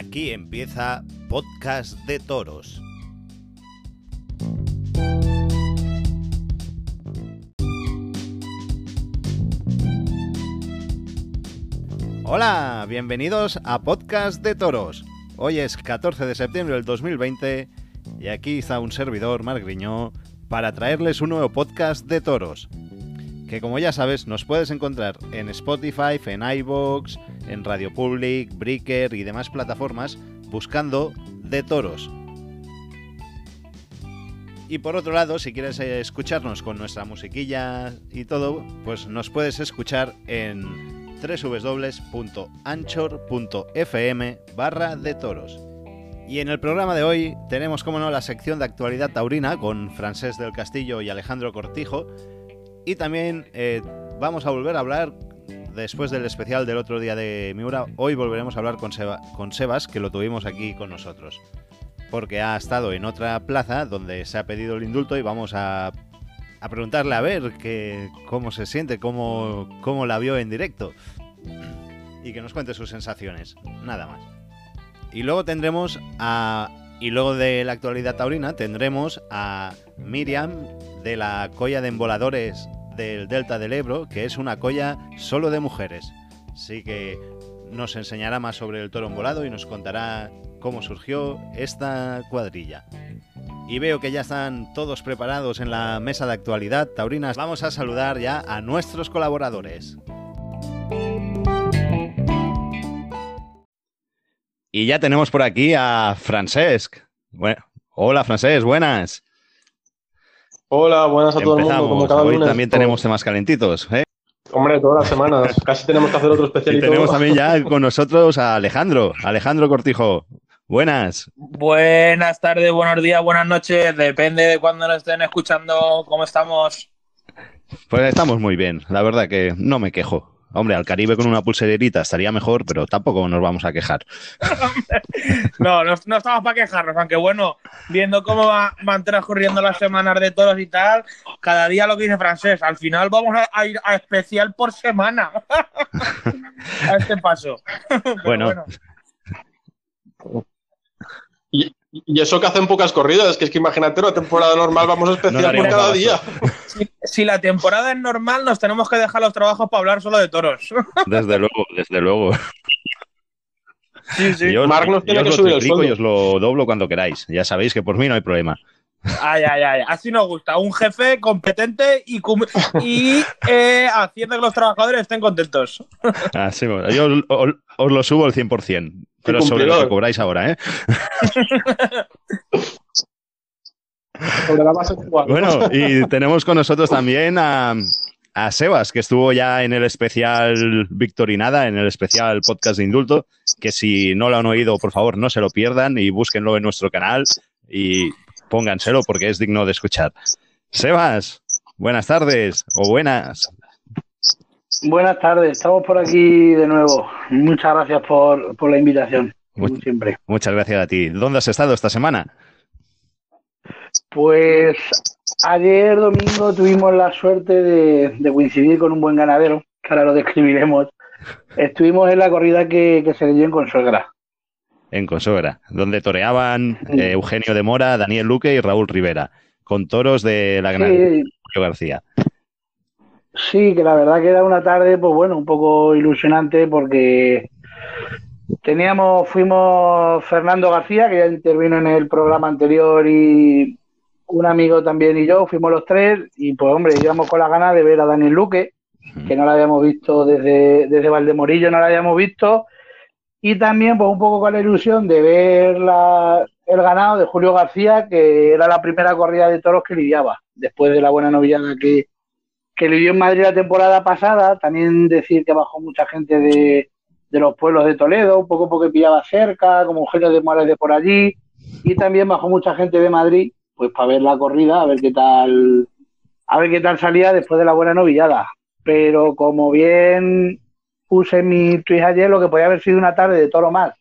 Aquí empieza Podcast de Toros. Hola, bienvenidos a Podcast de Toros. Hoy es 14 de septiembre del 2020 y aquí está un servidor, Marc Griñó, para traerles un nuevo podcast de toros. Que como ya sabes, nos puedes encontrar en Spotify, en iVoox, en Radio Public, Breaker y demás plataformas buscando de toros. Y por otro lado, si quieres eh, escucharnos con nuestra musiquilla y todo, pues nos puedes escuchar en www.anchor.fm barra de toros. Y en el programa de hoy tenemos, como no, la sección de actualidad taurina con Francés del Castillo y Alejandro Cortijo. Y también eh, vamos a volver a hablar, después del especial del otro día de Miura, hoy volveremos a hablar con, con Sebas, que lo tuvimos aquí con nosotros. Porque ha estado en otra plaza donde se ha pedido el indulto y vamos a, a preguntarle a ver que, cómo se siente, cómo, cómo la vio en directo. Y que nos cuente sus sensaciones. Nada más. Y luego tendremos a. Y luego de la actualidad taurina tendremos a Miriam de la colla de emboladores del Delta del Ebro, que es una colla solo de mujeres. Así que nos enseñará más sobre el toro embolado y nos contará cómo surgió esta cuadrilla. Y veo que ya están todos preparados en la mesa de actualidad taurinas. Vamos a saludar ya a nuestros colaboradores. Y ya tenemos por aquí a Francesc. Bueno, hola Francesc, buenas. Hola, buenas a todo el mundo. Como cada Hoy también tenemos temas calentitos. ¿eh? Hombre, todas las semanas. Casi tenemos que hacer otro especial. Y, tenemos también ya con nosotros a Alejandro. Alejandro Cortijo. Buenas. Buenas tardes, buenos días, buenas noches. Depende de cuándo nos estén escuchando, cómo estamos. Pues estamos muy bien. La verdad que no me quejo. Hombre, al Caribe con una pulserita estaría mejor, pero tampoco nos vamos a quejar. no, no, estamos para quejarnos, aunque bueno, viendo cómo van transcurriendo las semanas de toros y tal, cada día lo que dice francés, al final vamos a, ir a especial por semana. a este paso. bueno. Y eso que hacen pocas corridas, que es que imagínate, una temporada normal vamos a especial por cada día. Si, la temporada es normal, nos tenemos que dejar los trabajos para hablar solo de toros. Desde luego, desde luego. Sí, sí. Yo, Mark nos tiene que subir el sueldo. Y os lo doblo cuando queráis. Ya sabéis que por mí no hay problema. Ay, ay, ay. Así nos gusta. Un jefe competente y, y eh, haciendo que los trabajadores estén contentos. Así, yo os, os lo subo al 100%. Pero sobre lo que cobráis ahora, ¿eh? sobre la base Bueno, y tenemos con nosotros también a, a Sebas, que estuvo ya en el especial Victorinada, en el especial podcast de indulto, que si no lo han oído, por favor, no se lo pierdan y búsquenlo en nuestro canal y pónganselo porque es digno de escuchar. Sebas, buenas tardes o buenas. Buenas tardes, estamos por aquí de nuevo. Muchas gracias por, la invitación, como siempre. Muchas gracias a ti. ¿Dónde has estado esta semana? Pues ayer domingo tuvimos la suerte de, coincidir con un buen ganadero, que ahora lo describiremos. Estuvimos en la corrida que, se dio en Consuegra. En Consuegra, donde toreaban eh, Eugenio de Mora, Daniel Luque y Raúl Rivera, con toros de la ganadera Julio García. Sí, que la verdad que era una tarde, pues bueno, un poco ilusionante porque teníamos, fuimos Fernando García, que ya intervino en el programa anterior, y un amigo también y yo, fuimos los tres, y pues hombre, íbamos con la ganas de ver a Daniel Luque, que no la habíamos visto desde, desde Valdemorillo, no la habíamos visto, y también pues un poco con la ilusión de ver la, el ganado de Julio García, que era la primera corrida de toros que lidiaba, después de la buena novillada que que vivió en Madrid la temporada pasada, también decir que bajó mucha gente de, los pueblos de Toledo, un poco porque pillaba cerca, como Eugenio de Morales de por allí, y también bajó mucha gente de Madrid, pues para ver la corrida, a ver qué tal, a ver qué tal salía después de la buena novillada. Pero como bien puse en mi tweet ayer, lo que podía haber sido una tarde de toro más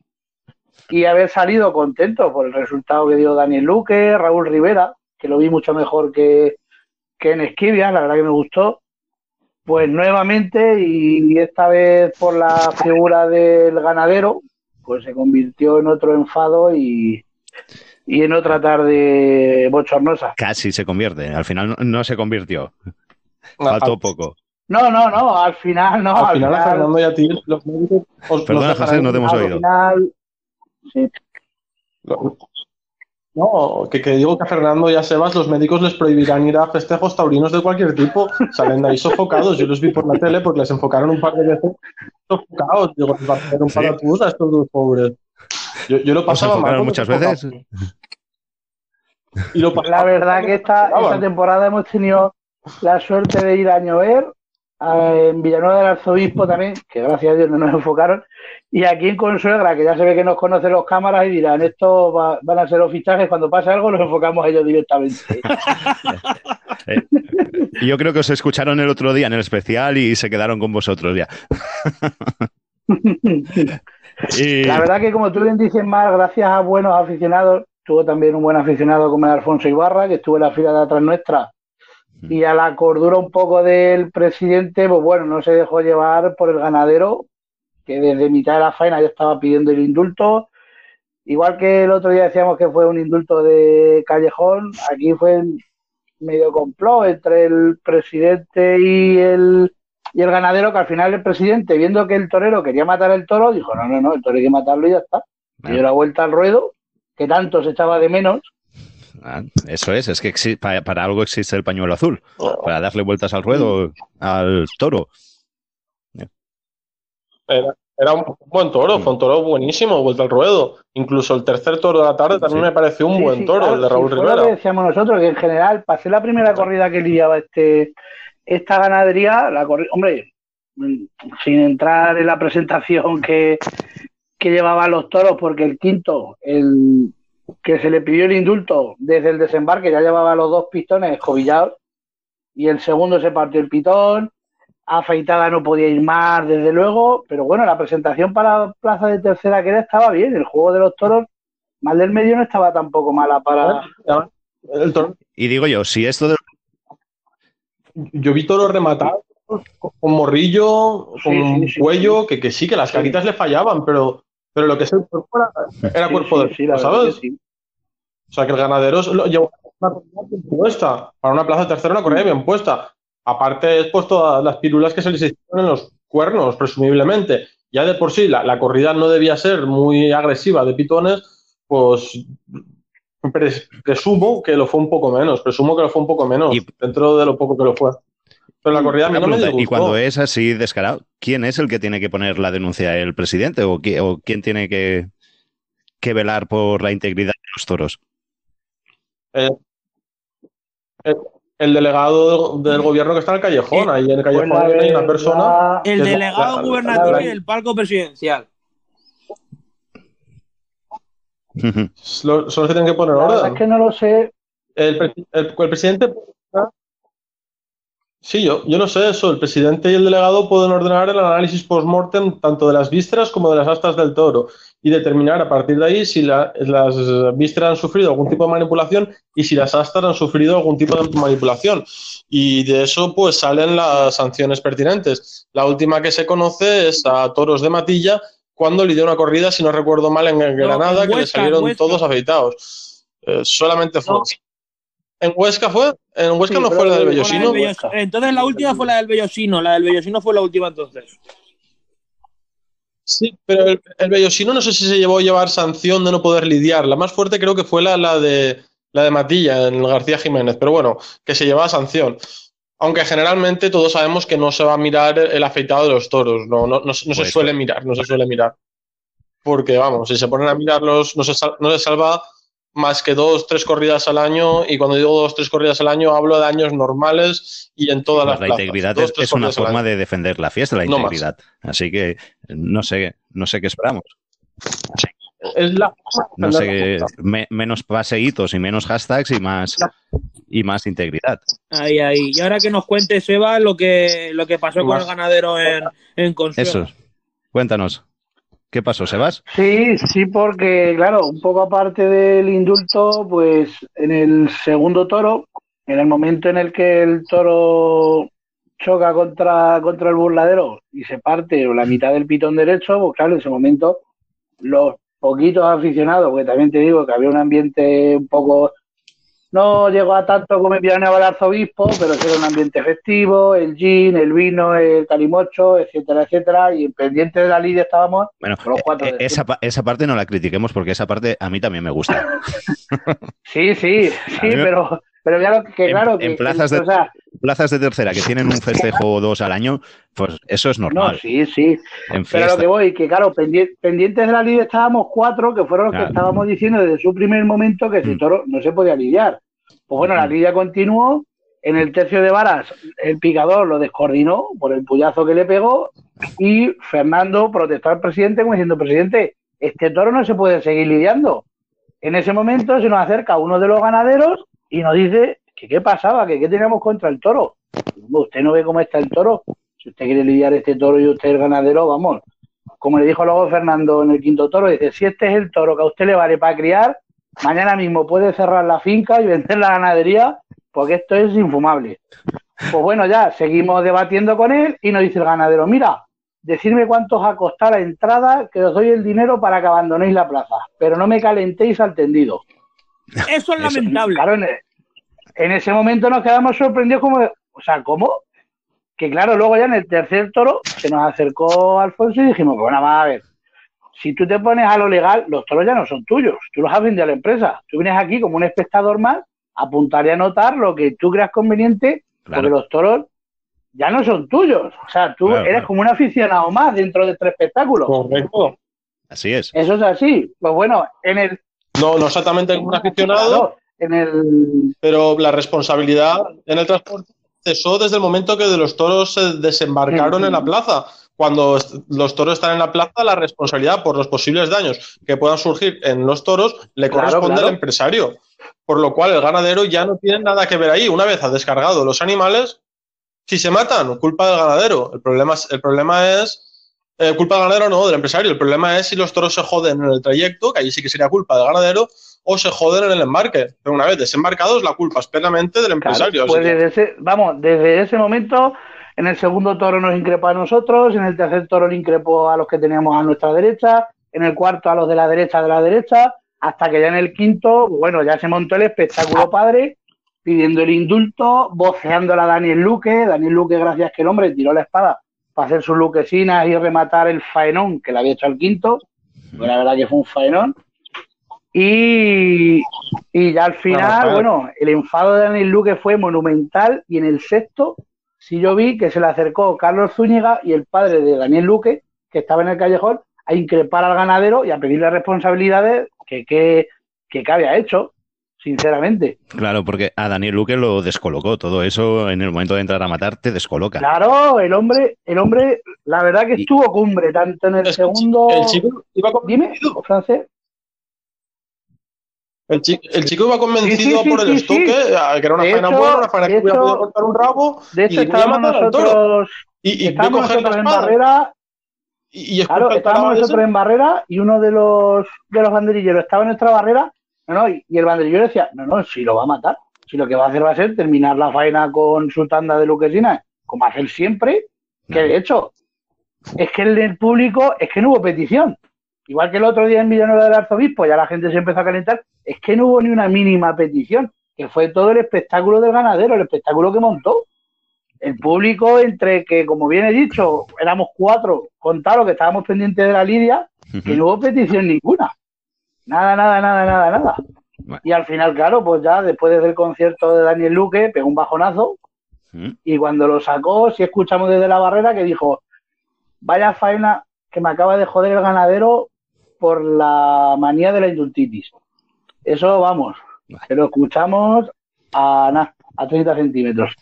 y haber salido contento por el resultado que dio Daniel Luque, Raúl Rivera, que lo vi mucho mejor que, que en Esquivia, la verdad que me gustó, pues nuevamente y esta vez por la figura del ganadero, pues se convirtió en otro enfado y, y en otra tarde bochornosa. Casi se convierte, al final no, no se convirtió. Faltó poco. No, no, no, al final no. Al, al final, a final- Fernando y a ti, los médicos os- Perdona, os José, no te hemos al oído. final, sí, No, que, que digo que a Fernando y a Sebas los médicos les prohibirán ir a festejos taurinos de cualquier tipo. Salen de ahí sofocados. Yo los vi por la tele porque les enfocaron un par de veces sofocados. Digo, les va a hacer un Sí. paratús a estos dos pobres. Yo, yo lo ¿Os pasaba mal. muchas veces? Y lo pasaba La verdad que esta, esta temporada hemos tenido la suerte de ir a llover, a- en Villanueva del Arzobispo también, que gracias a Dios no nos enfocaron, y aquí en Consuegra, que ya se ve que nos conocen los cámaras y dirán, estos va- van a ser los fichajes, cuando pase algo los enfocamos a ellos directamente. Y Yo creo que os escucharon el otro día en el especial y se quedaron con vosotros ya. Y- La verdad que como tú bien dices, Mar, gracias a buenos aficionados, tuvo también un buen aficionado como el Alfonso Ibarra, que estuvo en la fila de atrás nuestra, y a la cordura un poco del presidente, pues bueno, no se dejó llevar por el ganadero, que desde mitad de la faena ya estaba pidiendo el indulto. Igual que el otro día decíamos que fue un indulto de callejón, aquí fue medio complot entre el presidente y el, y el ganadero, que al final el presidente, viendo que el torero quería matar al toro, dijo, no, no, no, el toro hay que matarlo y ya está. Y dio la vuelta al ruedo, que tanto se echaba de menos, Ah, Eso es, es que para, para algo existe el pañuelo azul, para darle vueltas al ruedo al toro. Era, era un buen toro, fue un toro buenísimo, vuelta al ruedo. Incluso el tercer toro de la tarde también Sí. me pareció un Sí, buen sí, toro, claro, el de sí, Raúl fue lo que Rivera. decíamos nosotros, que en general, pasé la primera corrida que lidiaba este, esta ganadería, la hombre, mm, sin entrar en la presentación que, que llevaban los toros, porque el quinto, el que se le pidió el indulto desde el desembarque, ya llevaba los dos pistones escobillados, y el segundo se partió el pitón, afeitada no podía ir más, desde luego, pero bueno, la presentación para Plaza de Tercera que era estaba bien, el juego de los toros, mal del medio no estaba tampoco mala para... El toro- Y digo yo, si esto de yo vi toros rematados con morrillo, con Sí, un sí, sí, cuello, Que, que sí, que las Sí. caritas le fallaban, pero, pero lo que es el cuerpo era, era Sí, cuerpo sí, de sí, ¿sabes? O sea, que el ganadero lo llevó una corrida bien puesta. Para una plaza tercera, una corrida bien puesta. Aparte, es pues todas las pirulas que se les hicieron en los cuernos, presumiblemente. Ya de por sí, la, la corrida no debía ser muy agresiva de pitones, pues pres- presumo que lo fue un poco menos. Presumo que lo fue un poco menos, Y- dentro de lo poco que lo fue. Pero la corrida a mí me y cuando es así descarado, ¿quién es el que tiene que poner la denuncia? ¿El presidente o, qui- o quién tiene que, que velar por la integridad de los toros? El, el delegado del, del gobierno que está en el callejón, Eh, ahí en el callejón hay una persona. El delegado la- la- gubernativo la- y el palco presidencial. Son los que tienen que poner orden. es que no lo sé. El, pre- el- el presidente. Sí, yo, yo no sé eso. El presidente y el delegado pueden ordenar el análisis post-mortem tanto de las vísceras como de las astas del toro y determinar a partir de ahí si la- las vísceras han sufrido algún tipo de manipulación y si las astas han sufrido algún tipo de manipulación. Y de eso pues salen las sanciones pertinentes. La última que se conoce es a toros de Matilla cuando lidió una corrida, si no recuerdo mal, en Granada, en que le salieron todos afeitados. Eh, solamente fue. No. ¿En Huesca fue? ¿En Huesca Sí, no fue la del la Bellosino? Bello- Bellos- Entonces la última fue la del Bellosino. La del Bellosino fue la última entonces. Sí, pero el, el Bellosino no sé si se llevó a llevar sanción de no poder lidiar. La más fuerte creo que fue la, la de la de Matilla, en el García Jiménez, pero bueno, que se llevaba sanción. Aunque generalmente todos sabemos que no se va a mirar el afeitado de los toros, no, no, no, se- no se Pues- suele mirar, no se suele mirar. Porque vamos, si se ponen a mirarlos, no se, sal- no se salva más que dos, tres corridas al año, y cuando digo dos, tres corridas al año, hablo de años normales y en todas Pues las la plazas. integridad Dos, es, una forma de defender la fiesta, la No más. integridad. Así que no sé, no sé qué esperamos. Es la No sé, me- menos paseitos y menos hashtags y más y más integridad. Ahí, ahí. Y ahora que nos cuente Seba lo que, lo que pasó con el ganadero en, en Consuelo. Eso. Cuéntanos. ¿Qué pasó, Sebas? Sí, sí, porque, claro, un poco aparte del indulto, pues en el segundo toro, en el momento en el que el toro choca contra, contra el burladero y se parte la mitad del pitón derecho, pues claro, en ese momento los poquitos aficionados, porque también te digo que había un ambiente un poco no llegó a tanto como en Villanueva el arzobispo, pero sí era un ambiente festivo, el gin, el vino, el calimocho, etcétera, etcétera. Y pendiente de la lidia estábamos bueno, los cuatro. Eh, esa, esa, parte no la critiquemos porque esa parte a mí también me gusta. sí, sí, sí, pero, pero claro que, claro, en, plazas, de, plazas de tercera que tienen un festejo o dos al año, pues eso es normal. No, sí, sí. pero lo que voy, que claro, pendientes de la lidia estábamos cuatro, que fueron los que estábamos diciendo desde su primer momento que ese mm. toro no se podía lidiar. Pues bueno, la lidia continuó. En el tercio de varas, el picador lo descoordinó por el puyazo que le pegó y Fernando protestó al presidente como diciendo, presidente, este toro no se puede seguir lidiando. En ese momento se nos acerca uno de los ganaderos y nos dice que qué pasaba, que qué teníamos contra el toro. Usted no ve cómo está el toro. Si usted quiere lidiar este toro y usted es ganadero, vamos. Como le dijo luego Fernando en el quinto toro, dice, si este es el toro que a usted le vale para criar, mañana mismo puede cerrar la finca y vender la ganadería porque esto es infumable. Pues bueno, ya seguimos debatiendo con él y nos dice el ganadero, mira, decirme cuánto os ha costado la entrada, que os doy el dinero para que abandonéis la plaza, pero no me calentéis al tendido. Eso es lamentable. Claro, en, ese momento nos quedamos sorprendidos como, o sea, ¿cómo? Que claro, luego ya en el tercer toro se nos acercó Alfonso y dijimos, bueno, vamos a ver, si tú te pones a lo legal, los toros ya no son tuyos, tú los has vendido a la empresa. Tú vienes aquí como un espectador más, apuntar y anotar lo que tú creas conveniente, porque los toros ya no son tuyos. O sea, tú eres como un aficionado más dentro de este espectáculo. Correcto. Así es. Eso es así. Pues bueno, en el. No, no exactamente como un aficionado. En el... Pero la responsabilidad en el transporte cesó desde el momento que de los toros se desembarcaron en la plaza cuando los toros están en la plaza, la responsabilidad por los posibles daños que puedan surgir en los toros le corresponde al empresario. Por lo cual el ganadero ya no tiene nada que ver ahí. Una vez ha descargado los animales, si se matan, culpa del ganadero. El problema, el problema es, eh, culpa del ganadero no, del empresario. El problema es si los toros se joden en el trayecto, que ahí sí que sería culpa del ganadero, o se joden en el embarque. Pero una vez desembarcados, la culpa es plenamente del empresario. pues vamos, desde ese momento en el segundo toro nos increpó a nosotros, en el tercer toro le increpó a los que teníamos a nuestra derecha, en el cuarto a los de la derecha de la derecha, hasta que ya en el quinto, bueno, ya se montó el espectáculo padre, pidiendo el indulto, voceando a Daniel Luque. Daniel Luque, gracias que el hombre tiró la espada para hacer sus luquesinas y rematar el faenón que le había hecho al quinto. Pues la verdad que fue un faenón. Y, y ya al final, bueno, el enfado de Daniel Luque fue monumental y en el sexto sí yo vi que se le acercó Carlos Zúñiga y el padre de Daniel Luque, que estaba en el callejón, a increpar al ganadero y a pedirle responsabilidades que, que, que, había hecho, sinceramente. Claro, porque a Daniel Luque lo descolocó, todo eso en el momento de entrar a matar te descoloca. Claro, el hombre, el hombre, la verdad que estuvo cumbre, tanto en el segundo... El chico iba Dime, francés. El, chico, iba convencido por el estoque, que era una faena buena, una faena que podía cortar un rabo. De hecho, estábamos nosotros, y, y estábamos nosotros en barrera. Y, claro, estábamos nosotros en barrera y uno de los de los banderilleros estaba en nuestra barrera. No, no, y, el banderillero decía, no, no, si lo va a matar. Si lo que va a hacer va a ser terminar la faena con su tanda de luquesina, como hace siempre, que de hecho, es que el público, es que no hubo petición. Igual que el otro día en Villanueva del Arzobispo, ya la gente se empezó a calentar, es que no hubo ni una mínima petición, que fue todo el espectáculo del ganadero, el espectáculo que montó. El público, entre que, como bien he dicho, éramos cuatro, contaron que estábamos pendientes de la lidia, que no hubo petición ninguna. Nada, nada, nada, nada, nada. Y al final, claro, pues ya después del concierto de Daniel Luque, pegó un bajonazo. Y cuando lo sacó, si escuchamos desde la barrera que dijo, vaya faena que me acaba de joder el ganadero por la manía de la indultitis. Eso vamos, que lo escuchamos a, a 30 centímetros.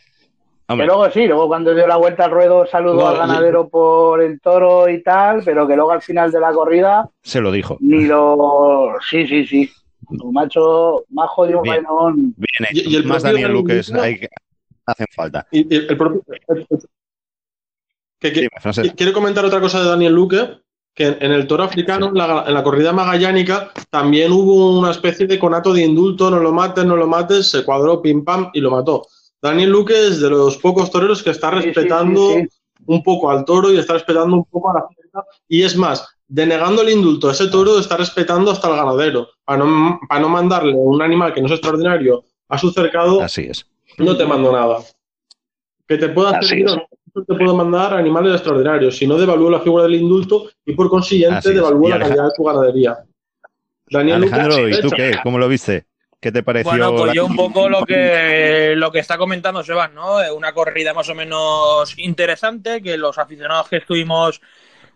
Que luego sí, luego cuando dio la vuelta al ruedo saludó al ganadero por el toro y tal, pero que luego al final de la corrida... Se lo dijo. Ni lo... Sí, sí, sí. Un macho más jodido bien, bien hecho. Y, el más Daniel Lucas hay que... hacen falta. Y, el, propio... quiero comentar otra cosa de Daniel Luque, que en el toro africano, en la, corrida magallánica, también hubo una especie de conato de indulto, no lo mates, no lo mates, se cuadró, pim pam, y lo mató. Daniel Luque es de los pocos toreros que está respetando un poco al toro y está respetando un poco a la y es más, denegando el indulto a ese toro está respetando hasta el ganadero. Para no, para no mandarle un animal que no es extraordinario a su cercado, Así es. no te mando nada. Que te pueda hacer te puedo mandar animales extraordinarios, si no devalúo la figura del indulto y por consiguiente devalúo Y la calidad de tu ganadería. Daniel Lucas, Alejandro, ¿y de tú qué? ¿Cómo lo viste? ¿Qué te pareció? Bueno, pues la- yo un poco lo que, lo que está comentando Sebas, ¿no? Una corrida más o menos interesante, que los aficionados que estuvimos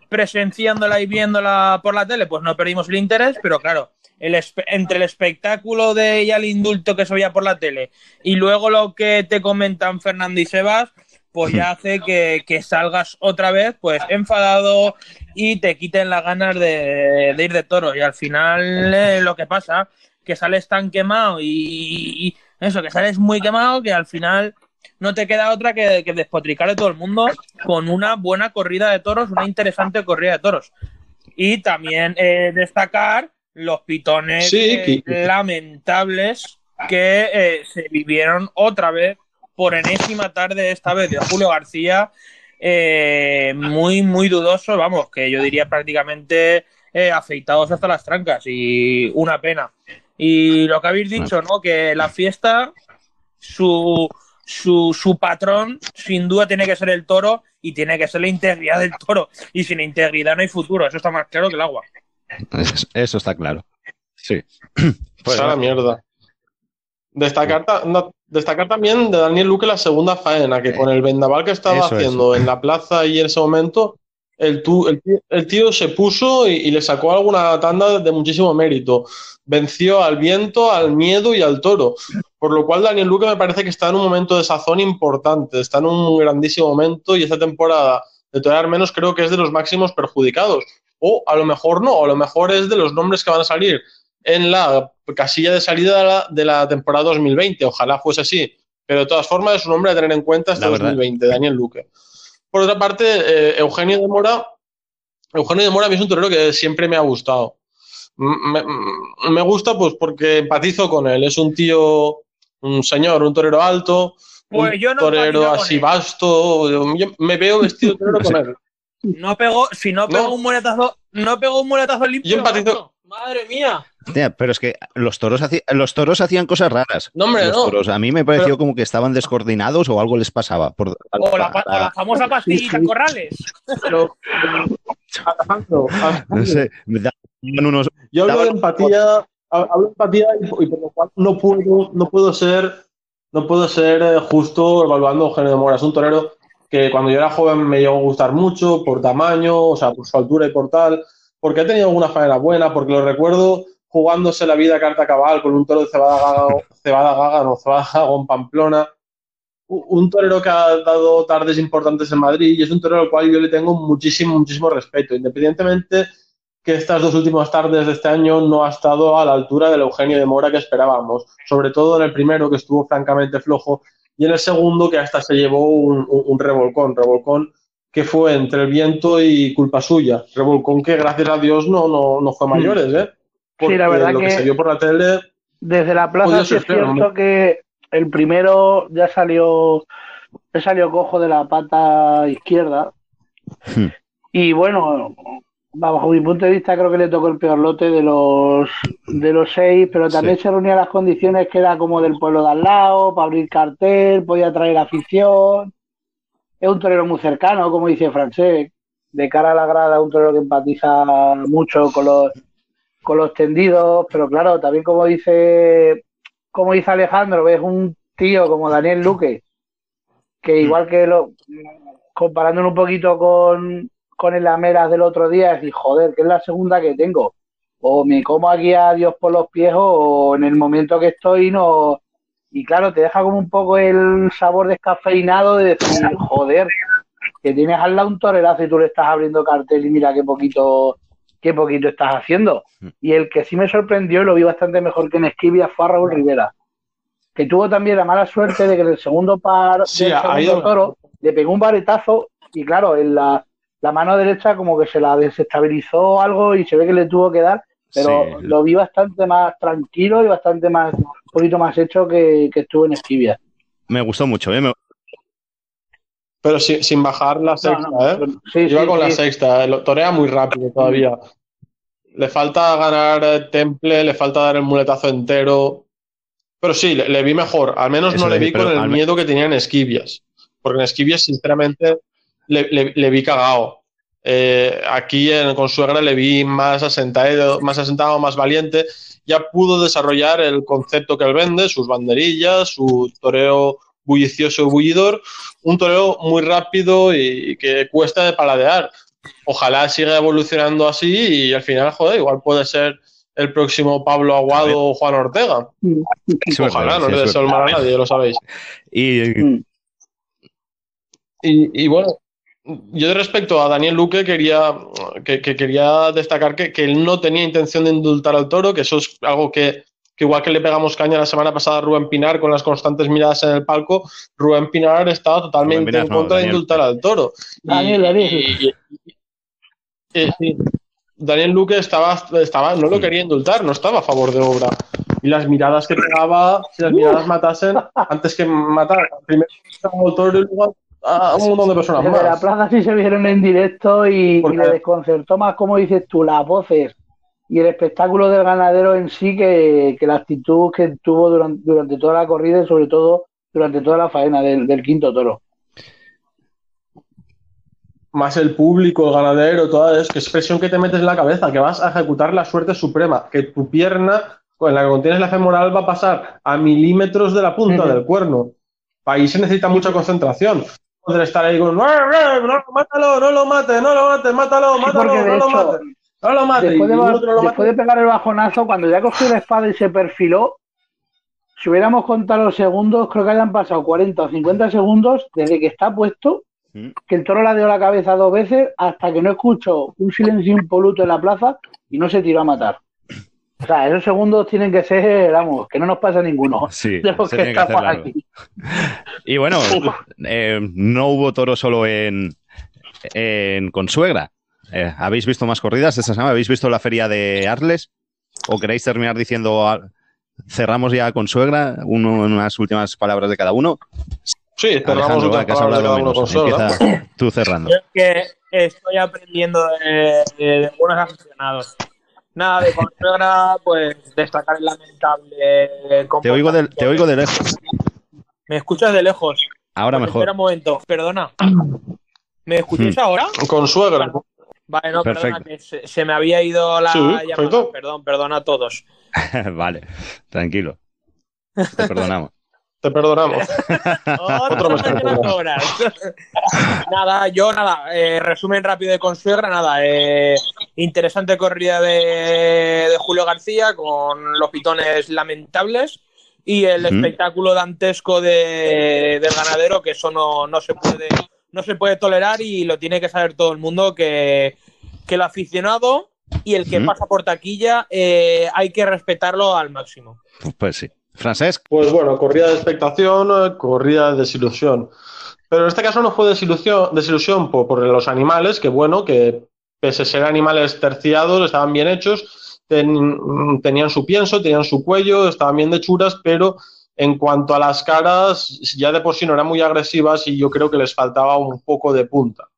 presenciándola y viéndola por la tele, pues no perdimos el interés, pero claro, el entre el espectáculo de ella, el indulto que se veía por la tele, y luego lo que te comentan Fernando y Sebas, pues ya hace que, que salgas otra vez, pues enfadado y te quiten las ganas de, de ir de toro. Y al final eh, lo que pasa, que sales tan quemado y, y eso, que sales muy quemado, que al final no te queda otra que, que despotricar de todo el mundo con una buena corrida de toros, una interesante corrida de toros. Y también eh, destacar los pitones Sí, eh, que- lamentables que eh, se vivieron otra vez por enésima tarde esta vez de Julio García eh, muy muy dudoso vamos que yo diría prácticamente eh, afeitados hasta las trancas y una pena y lo que habéis dicho no que la fiesta su su, su patrón sin duda tiene que ser el toro y tiene que ser la integridad del toro y sin integridad no hay futuro eso está más claro que el agua Eso- Eso está claro. Sí. Pues, a la mierda. Destacar, ta- no, destacar también de Daniel Luque la segunda faena, que Eh, con el vendaval que estaba eso, haciendo en la plaza y en ese momento, el, tu- el tío, el tío se puso y, y le sacó alguna tanda de muchísimo mérito. Venció al viento, al miedo y al toro. Por lo cual Daniel Luque me parece que está en un momento de sazón importante, está en un grandísimo momento y esta temporada de torear menos creo que es de los máximos perjudicados. O a lo mejor no, a lo mejor es de los nombres que van a salir en la casilla de salida de la, de la temporada 2020. Ojalá fuese así. Pero de todas formas es un hombre a tener en cuenta este La verdad. 2020, Daniel Luque. Por otra parte, eh, Eugenio de Mora, Eugenio de Mora a mí es un torero que siempre me ha gustado. Me, me gusta pues porque empatizo con él. Es un tío, un señor, un torero alto, Pues un yo no torero así vasto. Yo me veo vestido de torero con él. no pegó si no pegó No. un muletazo no pegó un muletazo limpio Yo empatizo- madre mía pero es que los toros, haci- los toros hacían cosas raras. No, hombre, los no. toros. A mí me pareció como que estaban descoordinados o algo les pasaba. Por, o la, pa- o la famosa pastillita sí. Corrales Pero, no sé, unos, Yo hablo de empatía, hablo de empatía y, y por lo cual no puedo, no puedo ser, no puedo ser eh, justo evaluando a Eugenio de Mora. Es un torero que cuando yo era joven me llegó a gustar mucho por tamaño, o sea, por su altura y por tal, porque ha tenido alguna faena buena, porque lo recuerdo jugándose la vida carta cabal con un toro de cebada gaga, cebada gaga, no, cebada gaga Pamplona. Un torero que ha dado tardes importantes en Madrid y es un torero al cual yo le tengo muchísimo, muchísimo respeto, independientemente que estas dos últimas tardes de este año no ha estado a la altura del Eugenio de Mora que esperábamos, sobre todo en el primero que estuvo francamente flojo y en el segundo que hasta se llevó un, un- un revolcón, revolcón que fue entre el viento y culpa suya, revolcón que gracias a Dios no, no, no fue mayores, ¿eh? Porque la verdad lo que... que- se vio por la tele, Desde la plaza sí es cierto ¿no? que el primero ya salió, ya salió cojo de la pata izquierda. Hmm. Y bueno, bajo mi punto de vista creo que le tocó el peor lote de los de los seis, pero también se reunían las condiciones que era como del pueblo de al lado, para abrir cartel, podía traer afición. Es un torero muy cercano, como dice Francés, de cara a la grada, un torero que empatiza mucho con los con los tendidos, pero claro, también como dice como dice Alejandro, ves un tío como Daniel Luque, que igual que lo comparándolo un poquito con, con el Lameras del otro día, es decir, joder, que es la segunda que tengo. O me como aquí a Dios por los pies o en el momento que estoy no... Y claro, te deja como un poco el sabor descafeinado de decir, joder, que tienes al lado un torerazo y tú le estás abriendo cartel y mira qué poquito, qué poquito estás haciendo. Y el que sí me sorprendió y lo vi bastante mejor que en Esquivia fue a Raúl Rivera, que tuvo también la mala suerte de que en el segundo par Sí, del segundo toro le pegó un varetazo y claro, en la, la mano derecha como que se la desestabilizó algo y se ve que le tuvo que dar, pero Sí. lo vi bastante más tranquilo y bastante más, un poquito más hecho que, que estuvo en Esquivia. me gustó mucho. ¿eh? Me- Pero sin, bajar la sexta, ¿eh? Sí, Iba con la sexta, lo torea muy rápido todavía. Le falta ganar eh, temple, le falta dar el muletazo entero. Pero sí, le, vi mejor. Al menos no le vi con el miedo que tenía en Esquivias. Porque en Esquivias, sinceramente, le, vi cagado. Eh, aquí en Consuegra le vi más asentado, más asentado, más valiente. Ya pudo desarrollar el concepto que él vende, sus banderillas, su toreo bullicioso y bullidor. Un toreo muy rápido y que cuesta de paladear. Ojalá siga evolucionando así y al final, joder, igual puede ser el próximo Pablo Aguado o Juan Ortega. Ojalá, no le deseo mal a nadie, lo sabéis. Y, y, bueno, yo respecto a Daniel Luque quería, que, quería destacar que, él no tenía intención de indultar al toro, que eso es algo que, igual que le pegamos caña la semana pasada a Rubén Pinar con las constantes miradas en el palco, Rubén Pinar estaba totalmente en contra de indultar al toro. Daniel, sí. Daniel Luque estaba, estaba, no lo quería indultar, no estaba a favor de obra. Y las miradas que pegaba, si las miradas matasen, antes que matar, primero al toro y luego a un montón de personas más. la plaza sí se vieron en directo y, le desconcertó más, como dices tú, las voces y el espectáculo del ganadero en sí que, la actitud que tuvo durante, durante, toda la corrida y sobre todo durante toda la faena del quinto toro más el público, el ganadero, toda esa expresión que te metes en la cabeza, que vas a ejecutar la suerte suprema, que tu pierna con la que contienes la femoral va a pasar a milímetros de la punta del cuerno. Ahí se necesita mucha concentración. Poder estar ahí con, mátalo, no lo mates, no lo mates, mátalo, mátalo, no lo mates. No lo mates. Después, de, pegar el bajonazo, cuando ya cogió la espada y se perfiló, si hubiéramos contado los segundos, creo que hayan pasado 40 o 50 segundos desde que está puesto Mm. que el toro la dio la cabeza dos veces hasta que no escuchó un silencio impoluto en la plaza y no se tiró a matar. O sea, esos segundos tienen que ser, vamos, que no nos pasa ninguno sí, de los que estamos aquí. Y bueno, eh, no hubo toro solo en, en Consuegra. Eh, ¿Habéis visto más corridas esta semana? ¿Habéis visto la feria de Arles? ¿O queréis terminar diciendo cerramos ya con suegra? unas últimas palabras de cada uno. Sí, cerramos otra que has hablado menos. Empieza tú cerrando. Yo que estoy aprendiendo de, de, buenos aficionados. Nada, de consuegra, pues destacar el lamentable. Te oigo, de, te oigo de lejos. ¿Me escuchas de lejos? Ahora pues mejor. Espera un momento, perdona. ¿Me escucháis hmm. ahora? Con suegra. Vale, no, perdona, que se, me había ido la llamada. Perdón, perdona a todos. vale, tranquilo. Te perdonamos. Te perdonamos. Otro nada, yo nada, eh, resumen rápido de Consuegra, nada, eh, interesante corrida de, Julio García con los pitones lamentables y el espectáculo dantesco de, del ganadero, que eso no, no, se puede, no se puede tolerar y lo tiene que saber todo el mundo que, que el aficionado y el que pasa por taquilla eh, hay que respetarlo al máximo. Pues sí. Francesc. Pues bueno, corrida de expectación, eh, corrida de desilusión. Pero en este caso no fue desilusión, desilusión por, los animales, que bueno, que pese a ser animales terciados, estaban bien hechos, tenían su pienso, tenían su cuello, estaban bien de churas, pero en cuanto a las caras, ya de por sí no eran muy agresivas y yo creo que les faltaba un poco de punta.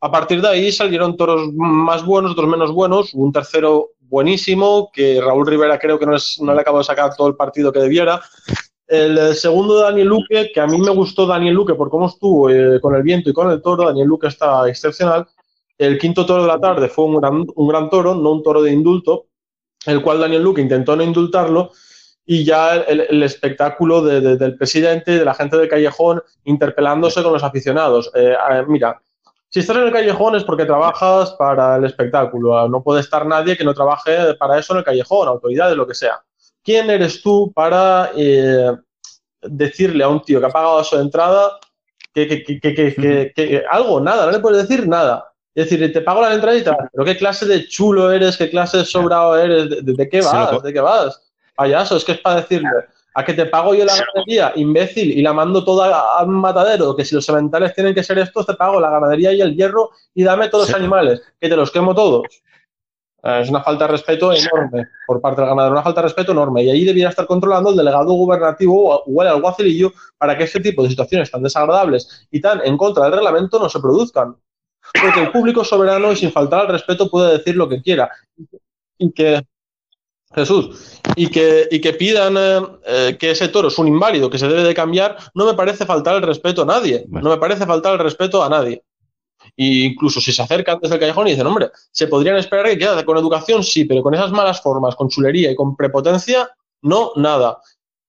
A partir de ahí salieron toros más buenos, otros menos buenos, un tercero buenísimo, que Raúl Rivera creo que no, le acabó de sacar todo el partido que debiera. El segundo, Daniel Luque, que a mí me gustó Daniel Luque por cómo estuvo eh, con el viento y con el toro. Daniel Luque está excepcional. El quinto toro de la tarde fue un gran, un gran toro, no un toro de indulto, el cual Daniel Luque intentó no indultarlo y ya el, espectáculo del presidente y de la gente del callejón interpelándose con los aficionados. Eh, mira, si estás en el callejón es porque trabajas para el espectáculo. No puede estar nadie que no trabaje para eso en el callejón, autoridades, lo que sea. ¿Quién eres tú para eh, decirle a un tío que ha pagado su entrada que, algo, nada, no le puedes decir nada? Es decir, te pago la entradita, pero qué clase de chulo eres, qué clase de sobrado eres, de, qué vas, de qué vas. Payaso, es que es para decirle a que te pago yo la ganadería, imbécil, y la mando toda a un matadero, que si los sementales tienen que ser estos, te pago la ganadería y el hierro y dame todos los animales, que te los quemo todos. Eh, es una falta de respeto enorme por parte del ganadero, una falta de respeto enorme. Y ahí debiera estar controlando el delegado gubernativo o el alguacilillo para que este tipo de situaciones tan desagradables y tan en contra del reglamento no se produzcan. Porque el público soberano y sin faltar al respeto puede decir lo que quiera. Y que Jesús, y que, y que pidan eh, eh, que ese toro es un inválido, que se debe de cambiar, no me parece faltar el respeto a nadie. No me parece faltar el respeto a nadie. Y incluso si se acercan desde el callejón y dicen, hombre, se podrían esperar que quede con educación, sí, pero con esas malas formas, con chulería y con prepotencia, no, nada.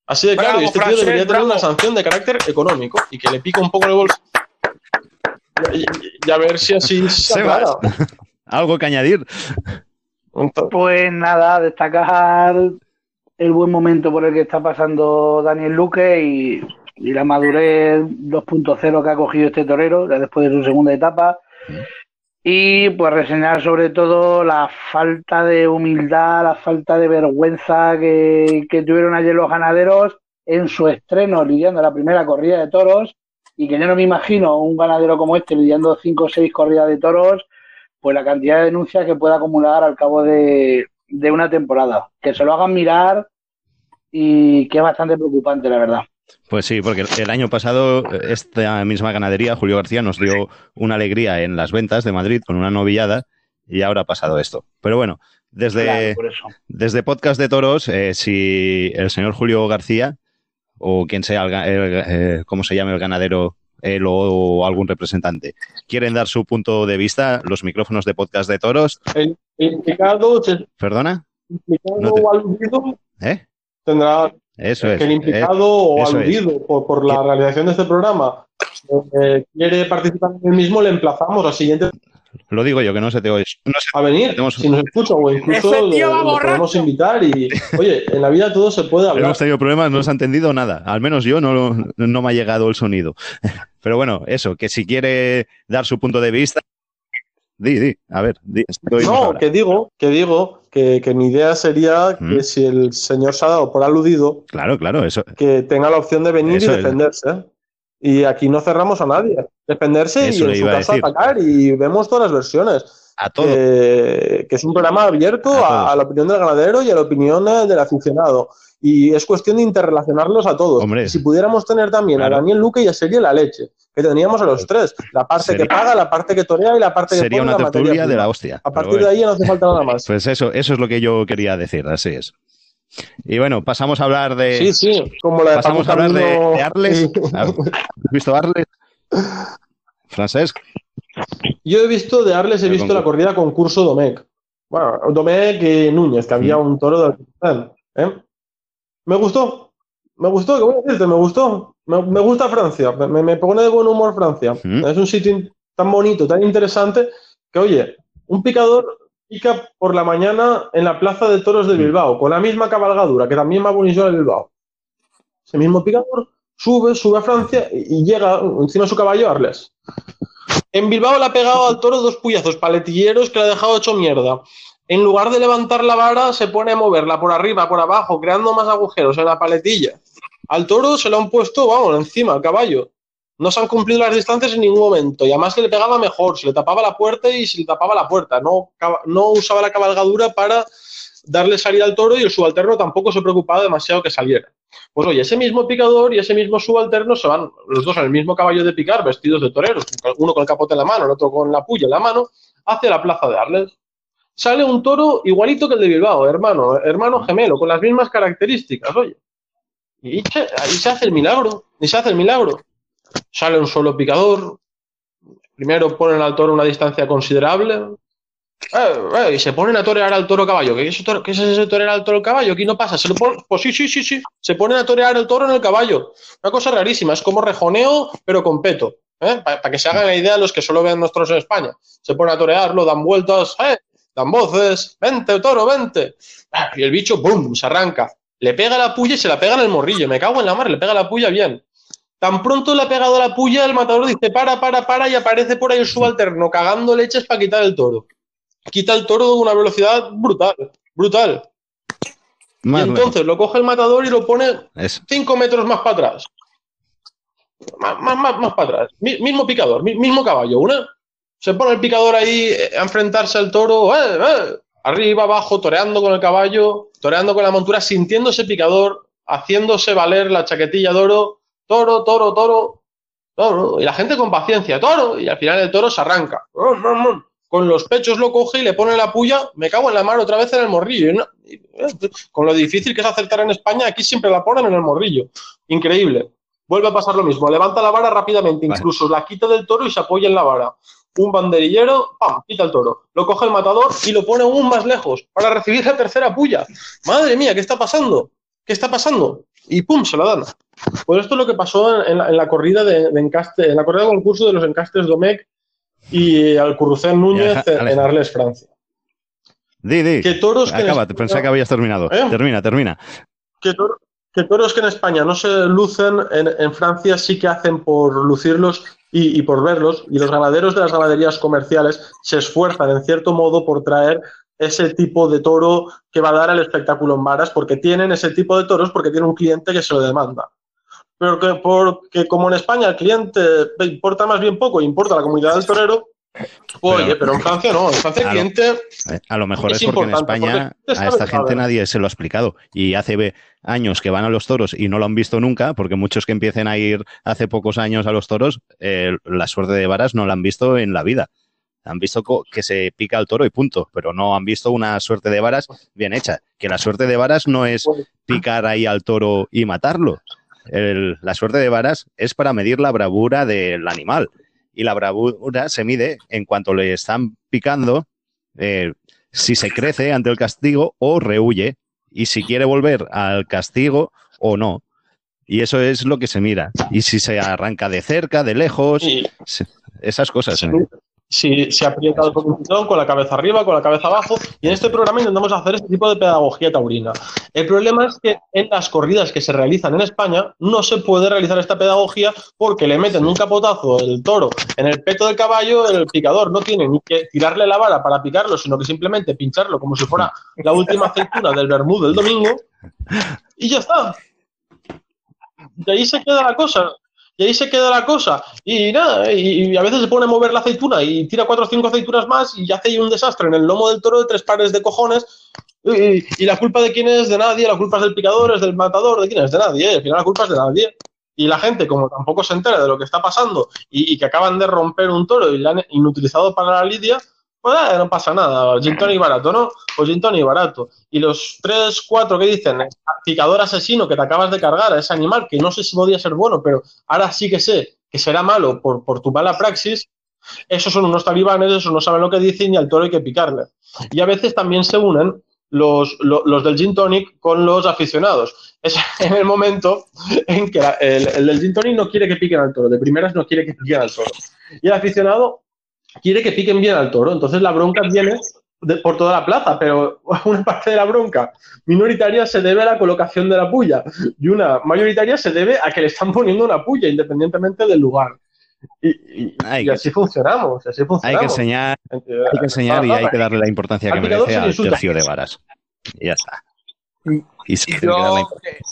Así de claro, y este tío debería tener una sanción de carácter económico y que le pica un poco el bolso. Y, a ver si así se Algo que añadir. Pues nada, destacar el buen momento por el que está pasando Daniel Luque y, la madurez 2.0 que ha cogido este torero después de su segunda etapa. Y pues reseñar sobre todo la falta de humildad, la falta de vergüenza que, que tuvieron ayer los ganaderos en su estreno lidiando la primera corrida de toros y que yo no me imagino un ganadero como este lidiando cinco o seis corridas de toros pues la cantidad de denuncias que pueda acumular al cabo de, una temporada. Que se lo hagan mirar y que es bastante preocupante, la verdad. Pues sí, porque el año pasado esta misma ganadería, Julio García, nos dio una alegría en las ventas de Madrid con una novillada y ahora ha pasado esto. Pero bueno, desde, desde Podcast de Toros, eh, si el señor Julio García o quien sea, el, eh, ¿cómo se llama el ganadero él o algún representante quieren dar su punto de vista, los micrófonos de podcast de toros. El implicado. ¿Perdona? implicado o aludido ¿Eh? tendrá. Eso es. el implicado o aludido por, la realización de este programa eh, quiere participar en el mismo, le emplazamos al siguiente lo digo yo, que no se te oye. a venir, si nos escucha o incluso lo, podemos invitar y, oye, en la vida todo se puede hablar. Hemos tenido problemas, no se ha entendido nada. Al menos yo no, no me ha llegado el sonido. Pero bueno, eso, que si quiere dar su punto de vista, di, di, a ver. Di, no, que digo, que digo, que, que mi idea sería que mm. si el señor se ha dado por aludido, claro, claro, eso. Que tenga la opción de venir y defenderse. Y aquí no cerramos a nadie. Defenderse y en su caso atacar y vemos todas las versiones. A todo. que es un programa abierto a, la opinión del ganadero y a la opinión eh, del aficionado. Y es cuestión de interrelacionarlos a todos. Si pudiéramos tener también a Daniel Luque, ya sería la leche. Que tendríamos a los tres. La parte que paga, la parte que torea y la parte que Sería una tertulia de la hostia. A partir de ahí ya no hace falta nada más. Pues eso, eso es lo que yo quería decir, así es. Y bueno, pasamos a hablar de. Sí, sí, como la de Pasamos a hablar de, Arles. ¿Has visto Arles? Francesc. Yo he visto de Arles, he visto la corrida concurso Domecq. Bueno, Domecq y Núñez, que había mm. un toro de. ¿eh? Me gustó. Me gustó, ¿qué voy a decirte? Me gustó. Me, gusta Francia. Me, pone de buen humor Francia. Mm. Es un sitio tan bonito, tan interesante, que oye, un picador pica por la mañana en la Plaza de Toros de. Bilbao, con la misma cabalgadura, que también va bonito de Bilbao. Ese mismo picador sube, sube a Francia y llega encima de su caballo Arles. En Bilbao le ha pegado al toro dos puyazos paletilleros que le ha dejado hecho mierda. En lugar de levantar la vara, se pone a moverla por arriba, por abajo, creando más agujeros en la paletilla. Al toro se lo han puesto, vamos, encima, al caballo no se han cumplido las distancias en ningún momento. Y además que le pegaba mejor, se le tapaba la puerta y se le tapaba la puerta. No, no usaba la cabalgadura para darle salida al toro y el subalterno tampoco se preocupaba demasiado que saliera. Pues oye, ese mismo picador y ese mismo subalterno se van los dos en el mismo caballo de picar, vestidos de toreros, uno con el capote en la mano, el otro con la puya en la mano, hacia la plaza de Arles. Sale un toro igualito que el de Bilbao, hermano, hermano gemelo, con las mismas características, oye. Y ahí se hace el milagro, y se hace el milagro sale un solo picador, primero ponen al toro una distancia considerable, eh, eh, y se ponen a torear al toro caballo. ¿Qué es, ese ¿Qué es ese torear al toro caballo? Aquí no pasa. Se lo pues sí, sí, sí, sí. Se ponen a torear el toro en el caballo. Una cosa rarísima. Es como rejoneo, pero con peto. ¿eh? Para que se hagan la idea los que solo ven nuestros en España. Se ponen a torearlo, dan vueltas, dan voces. Vente, toro, vente. Y el bicho, ¡bum! Se arranca. Le pega la puya y se la pega en el morrillo. Me cago en la mar, le pega la puya bien. Tan pronto le ha pegado la puya, el matador dice para, para, para y aparece por ahí el subalterno cagando leches para quitar el toro. Quita el toro de una velocidad brutal, brutal. y entonces lo coge el matador y lo pone cinco metros más para atrás. Más, más, más, para atrás. mismo picador, mismo caballo. Una, se pone el picador ahí a enfrentarse al toro. ¡Eh, eh! arriba, abajo, toreando con el caballo, toreando con la montura, sintiendo ese picador, haciéndose valer la chaquetilla de oro, toro, toro, toro, toro, y la gente con paciencia, toro, y al final el toro se arranca. Con los pechos lo coge y le pone la puya, me cago en la mano otra vez en el morrillo. Con lo difícil que es acertar en España, aquí siempre la ponen en el morrillo. Increíble. Vuelve a pasar lo mismo, levanta la vara rápidamente, incluso la quita del toro y se apoya en la vara un banderillero, ¡pam! quita el toro. Lo coge el matador y lo pone aún más lejos para recibir la tercera puya. Madre mía, ¿qué está pasando? ¿Qué está pasando? Y ¡pum! se la dan. Pues esto es lo que pasó en, la, corrida de, encaste, en la corrida de concurso de los encastes Domecq y al Currucén Núñez en Arles, Francia. Di, di. Que toros Acaba, pensé que habías terminado. ¿Eh? Termina, termina. Que, toros que en España no se lucen, en, en Francia sí que hacen por lucirlos y, por verlos. Y los ganaderos de las ganaderías comerciales se esfuerzan, en cierto modo, por traer ese tipo de toro que va a dar el espectáculo en varas, porque tienen ese tipo de toros, porque tienen un cliente que se lo demanda. Pero que porque como en España el cliente importa más bien poco, importa la comunidad del torero, Oye, pero en Francia no, en Francia el cliente. A lo mejor es, porque en España a esta gente nadie se lo ha explicado. Y hace años que van a los toros y no lo han visto nunca, porque muchos que empiecen a ir hace pocos años a los toros, eh, la suerte de varas no la han visto en la vida. Han visto que se pica el toro y punto, pero no han visto una suerte de varas bien hecha. Que la suerte de varas no es picar ahí al toro y matarlo. la suerte de varas es para medir la bravura del animal y la bravura se mide en cuanto le están picando, eh, si se crece ante el castigo o rehuye, y si quiere volver al castigo o no. Y eso es lo que se mira. Y si se arranca de cerca, de lejos, esas cosas. ¿eh? Si se aprieta el con la cabeza arriba, con la cabeza abajo. Y en este programa intentamos hacer este tipo de pedagogía taurina. El problema es que en las corridas que se realizan en España no se puede realizar esta pedagogía porque le meten un capotazo el toro en el peto del caballo, el picador no tiene ni que tirarle la vara para picarlo, sino que simplemente pincharlo como si fuera la última aceituna del Bermud del domingo. Y ya está. De ahí se queda la cosa y ahí se queda la cosa. Y nada, y, a veces se pone a mover la aceituna y tira cuatro o cinco aceitunas más y hace ahí un desastre en el lomo del toro de tres pares de cojones. Y, la culpa de quién es de nadie, la culpa es del picador, es del matador, de quién es de nadie, al final la culpa es de nadie. Y la gente, como tampoco se entera de lo que está pasando y, que acaban de romper un toro y lo han inutilizado para la lidia, pues eh, no pasa nada, gin y barato, ¿no? Pues gin y barato. Y los tres, cuatro que dicen, picador asesino que te acabas de cargar a ese animal, que no sé si podía ser bueno, pero ahora sí que sé que será malo por, tu mala praxis, esos son unos talibanes, esos no saben lo que dicen y al toro hay que picarle. Y a veces también se unen los, los, del gin tonic con los aficionados. Es en el momento en que el, el, del gin tonic no quiere que piquen al toro, de primeras no quiere que piquen al toro. Y el aficionado quiere que piquen bien al toro. Entonces la bronca viene por toda la plaza, pero una parte de la bronca minoritaria se debe a la colocación de la puya y una mayoritaria se debe a que le están poniendo una puya independientemente del lugar. Y, así funcionamos, así funcionamos. Hay que enseñar, hay que enseñar y hay que darle la importancia que merece al tercio de varas. Y ya está. Y, yo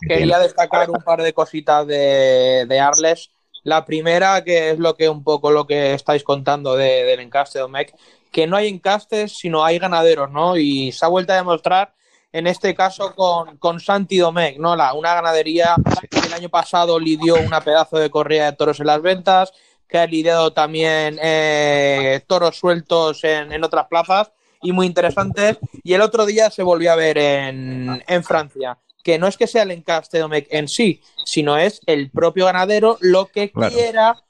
quería destacar un par de cositas de, de Arles la primera, que es lo que un poco lo que estáis contando del encaste de Omec, que no hay encastes, sino hay ganaderos, ¿no? Y se ha vuelto a demostrar, en este caso, con, con Santi Domecq, ¿no? La, una ganadería que el año pasado lidió una pedazo de corrida de toros en las ventas, que ha lidiado también eh, toros sueltos en, en, otras plazas y muy interesantes. Y el otro día se volvió a ver en, en Francia que no es que sea el encaste en sí, sino es el propio ganadero lo que quiera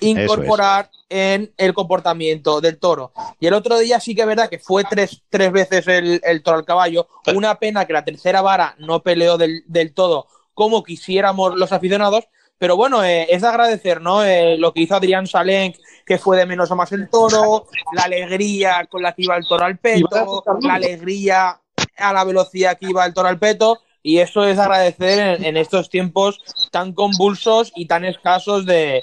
incorporar en el comportamiento del toro. Y el otro día sí que es verdad que fue tres, tres veces el, toro al caballo. Una pena que la tercera vara no peleó del, todo como quisiéramos los aficionados. Pero bueno, eh, es de agradecer, ¿no? Eh, lo que hizo Adrián Salenk, que fue de menos a más el toro, la alegría con la que iba el toro al peto, la alegría a la velocidad que iba el toro al peto y eso es agradecer en, estos tiempos tan convulsos y tan escasos de,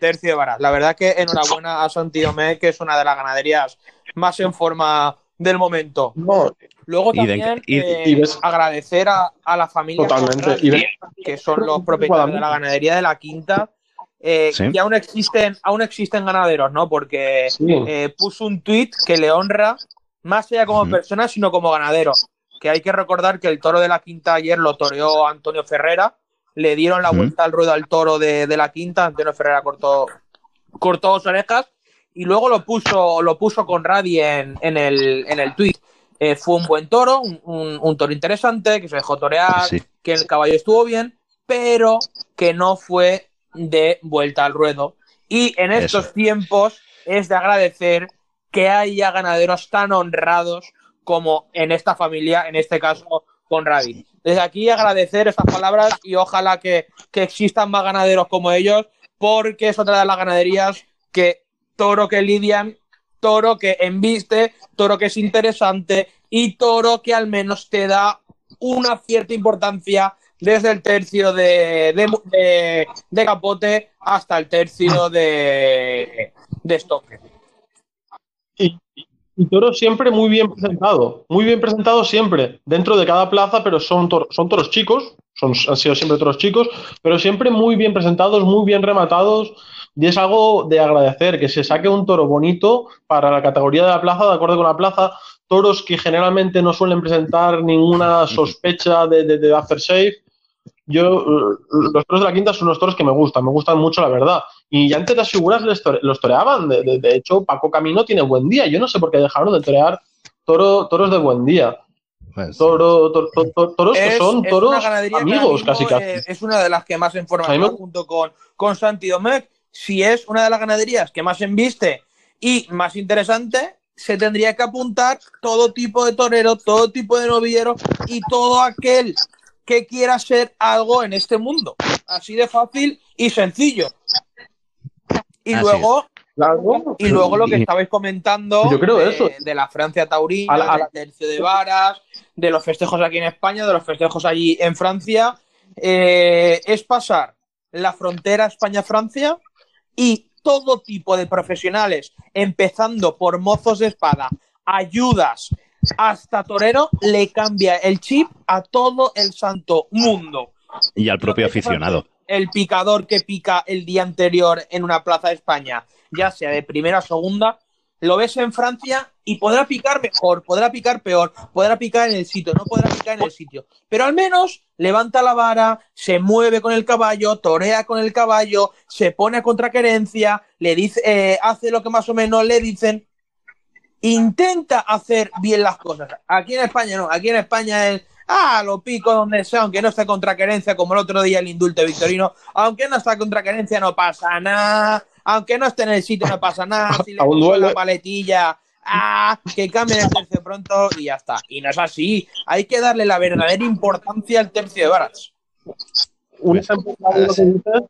tercio de varas. La verdad que enhorabuena a Santidomé, que es una de las ganaderías más en forma del momento. Luego también eh, agradecer a, la familia que son los propietarios de la ganadería de la Quinta, eh, que aún existen, aún existen ganaderos, ¿no? Porque eh, puso un tuit que le honra más allá como persona, sino como ganadero. Que hay que recordar que el toro de la quinta ayer lo toreó Antonio Ferrera, le dieron la vuelta al ruedo al toro de, de la quinta, Antonio Ferrera cortó, cortó dos orejas y luego lo puso, lo puso con Radi en, en el, en el tweet. Eh, fue un buen toro, un, un- un toro interesante, que se dejó torear, Sí. que el caballo estuvo bien, pero que no fue de vuelta al ruedo. Y en estos Eso. tiempos es de agradecer que haya ganaderos tan honrados como en esta familia, en este caso con Radi. Desde aquí agradecer estas palabras y ojalá que, que existan más ganaderos como ellos, porque es otra de las ganaderías que toro que lidian, toro que embiste, toro que es interesante y toro que al menos te da una cierta importancia desde el tercio de, de, de- de capote hasta el tercio de, de estoque. Y, y toros siempre muy bien presentado, muy bien presentado siempre, dentro de cada plaza, pero son, tor- son toros chicos, son, han sido siempre toros chicos, pero siempre muy bien presentados, muy bien rematados, y es algo de agradecer, que se saque un toro bonito para la categoría de la plaza, de acuerdo con la plaza, toros que generalmente no suelen presentar ninguna sospecha de, de, de aftershave. Yo, eh, los toros de la quinta son unos toros que me gustan, me gustan mucho, la verdad. Y antes las figuras les tore- los toreaban. De, de- de hecho, Paco Camino tiene buen día. Yo no sé por qué dejaron de torear toro, toros de buen día. Pues, Toro, to- to- to- toros que Es- son es toros que amigos, casi casi. es una de las que más en forma A mí me- está junto con, con Santi Domecq. Si es una de las ganaderías que más embiste y más interesante, se tendría que apuntar todo tipo de torero, todo tipo de novillero y todo aquel que quiera ser algo en este mundo. Así de fácil y sencillo. Y Así luego, Claro. y luego lo que estabais comentando Yo creo de, eso. de la Francia Taurina, A la- la- del tercio de varas, de los festejos aquí en España, de los festejos allí en Francia, eh, es pasar la frontera España-Francia y todo tipo de profesionales, empezando por mozos de espada, ayudas, hasta torero, le cambia el chip a todo el santo mundo y al propio aficionado. El picador que pica el día anterior en una plaza de España, ya sea de primera o segunda, lo ves en Francia y podrá picar mejor, podrá picar peor, podrá picar en el sitio, no podrá picar en el sitio. Pero al menos levanta la vara, se mueve con el caballo, torea con el caballo, se pone a contraquerencia, le dice, eh, hace lo que más o menos le dicen. Intenta hacer bien las cosas. Aquí en España no, aquí en España es Ah, lo pico donde sea, aunque no esté contra querencia, como el otro día el indulto victorino. Aunque no está contra querencia, no pasa nada. Aunque no esté en el sitio, no pasa nada. Si le puso la paletilla, ah, que cambie el tercio pronto y ya está. Y no es así. Hay que darle la verdadera importancia al tercio de varas. Un ejemplo claro de lo que dices,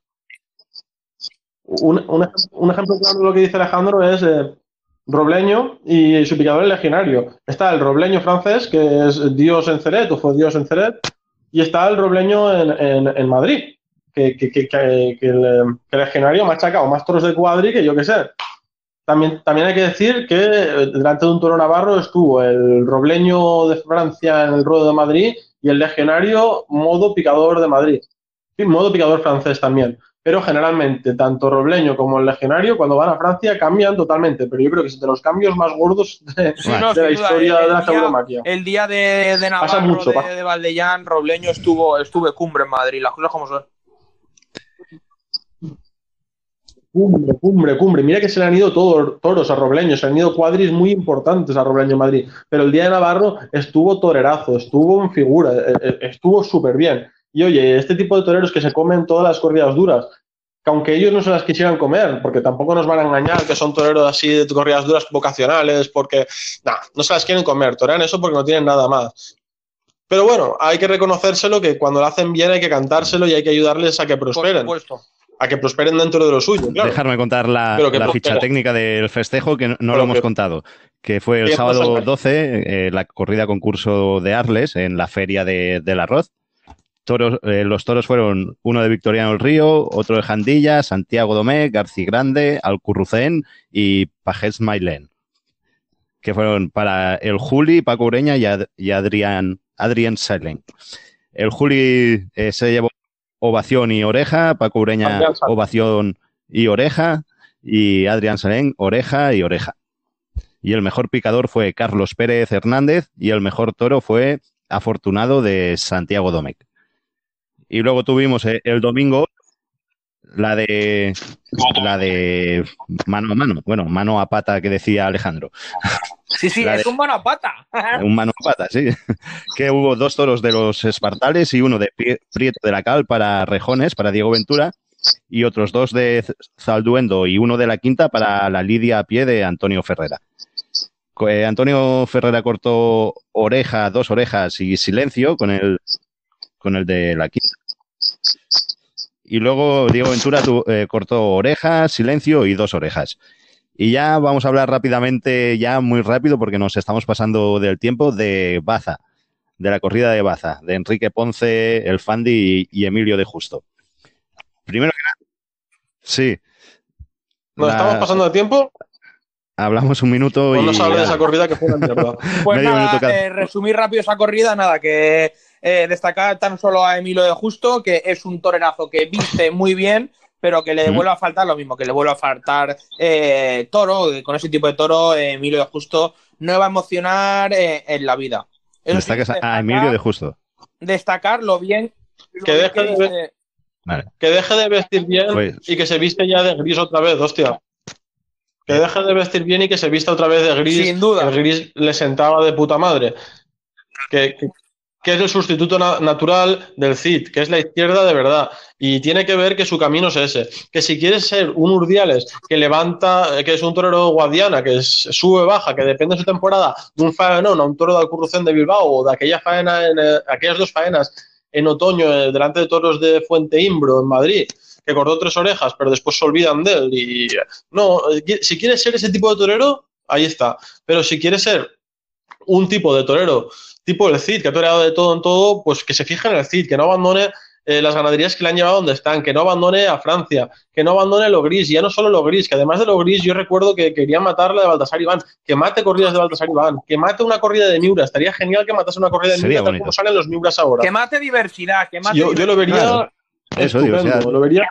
un, un ej- un ejemplo claro de lo que dice Alejandro es eh, Robleño y su picador legionario. Está el Robleño francés, que es Dios en Ceret, o fue Dios en Ceret, y está el Robleño en, en- en Madrid, que, que- que- que- el, el legionario machaca o más toros de cuadri que yo que sé. También, también hay que decir que eh, delante de un toro navarro estuvo el Robleño de Francia en el ruedo de Madrid y el legionario modo picador de Madrid. Sí, modo picador francés también. Pero generalmente, tanto Robleño como el Legionario, cuando van a Francia, cambian totalmente. Pero yo creo que es de los cambios más gordos de, Sí, Bueno, no, de la duda, historia de la tauromaquia. El día de, de Pasa Navarro, mucho, de, de Valdellán, Robleño estuvo, estuve cumbre en Madrid, las cosas como son. Cumbre, cumbre, cumbre. Mira que se le han ido todos toros a Robleño, se le han ido cuadris muy importantes a Robleño en Madrid. Pero el día de Navarro estuvo torerazo, estuvo en figura, eh, eh, estuvo súper bien. Y oye, este tipo de toreros que se comen todas las corridas duras, que aunque ellos no se las quisieran comer, porque tampoco nos van a engañar que son toreros así de corridas duras vocacionales, porque nah, no se las quieren comer, torean eso porque no tienen nada más. Pero bueno, hay que reconocérselo que cuando lo hacen bien hay que cantárselo y hay que ayudarles a que Por prosperen, supuesto. a que prosperen dentro de lo suyo, claro. Dejarme contar la, ficha técnica del festejo, que no, no lo hemos que- contado. Que fue el sábado pasa- 12, eh, la corrida concurso de Arles en la feria de- del arroz. Toros, eh, los toros fueron uno de Victoriano del Río, otro de Jandilla, Santiago Domé, Garci Grande, Alcurrucén y Pajés Mailén. Que fueron para el Juli, Paco Ureña y, Ad- y Adrián, Adrián Selen. El Juli eh, se llevó ovación y oreja, Paco Ureña ovación y oreja, y Adrián Salén oreja y oreja. y el mejor picador fue Carlos Pérez Hernández y el mejor toro fue Afortunado de Santiago Domecq. Y luego tuvimos eh, el domingo la de la de mano a mano, bueno, mano a pata que decía Alejandro. Sí, sí, La es de- un mano a pata. Un mano a pata, sí. Que hubo dos toros de los espartales y uno de Prie- Prieto de la Cal para Rejones, para Diego Ventura, y otros dos de Zalduendo y uno de la quinta para la Lidia a pie de Antonio Ferrera. Eh, Antonio Ferrera cortó oreja, dos orejas y silencio con el, con el de la quinta. Y luego Diego Ventura tu- eh, cortó orejas, silencio y dos orejas. Y ya vamos a hablar rápidamente, ya muy rápido, porque nos estamos pasando del tiempo, de Baza, de la corrida de Baza, de Enrique Ponce, el Fandi y, y Emilio de Justo. Primero que nada, sí. ¿Nos La- estamos pasando de tiempo? Hablamos un minuto ¿O y. no de esa corrida que fue una mierda? Pues Medio nada, eh, resumir rápido esa corrida, nada, que eh, destacar tan solo a Emilio de Justo, que es un torerazo que viste muy bien, pero que le Ujú. vuelve a faltar lo mismo, que le vuelve a faltar eh, toro, con ese tipo de toro, eh, Emilio de Justo no va a emocionar eh, en la vida. Eso sí, Destacas a- Emilio de Justo. destacar lo bien, lo Que deje de Vale. Que deje de vestir bien Pues- y que se viste ya de gris otra vez, hostia. Que deje de vestir bien y que se vista otra vez de gris. Sin duda. El gris le sentaba de puta madre. Que, que- que es el sustituto na- natural del Cid, que es la izquierda de verdad. Y tiene que ver que su camino es ese. Que si quieres ser un Urdiales que levanta, eh, que es un torero guadiana, que sube, baja, que depende de su temporada, de un faenón a un toro de Alcurrucén de Bilbao o de aquella faena en, eh, aquellas dos faenas en otoño eh, delante de toros de Fuente Imbro en Madrid, que cortó tres orejas, pero después se olvidan de él. Y no, si quieres ser ese tipo de torero, ahí está. Pero si quieres ser un tipo de torero, tipo el Cid, que ha toreado de todo en todo, pues que se fije en el Cid, que no abandone eh, las ganaderías que le han llevado donde están, que no abandone a Francia, que no abandone lo gris, y ya no solo lo gris, que además de lo gris, yo recuerdo que querían matar la de Baltasar Iván, que mate corridas de Baltasar Iván, que mate una corrida de Miura, estaría genial que matase una corrida de Sería Miura tal como salen los Miuras ahora. que mate diversidad, que mate Yo, yo lo vería Claro. Eso digo, o sea- estupendo, lo vería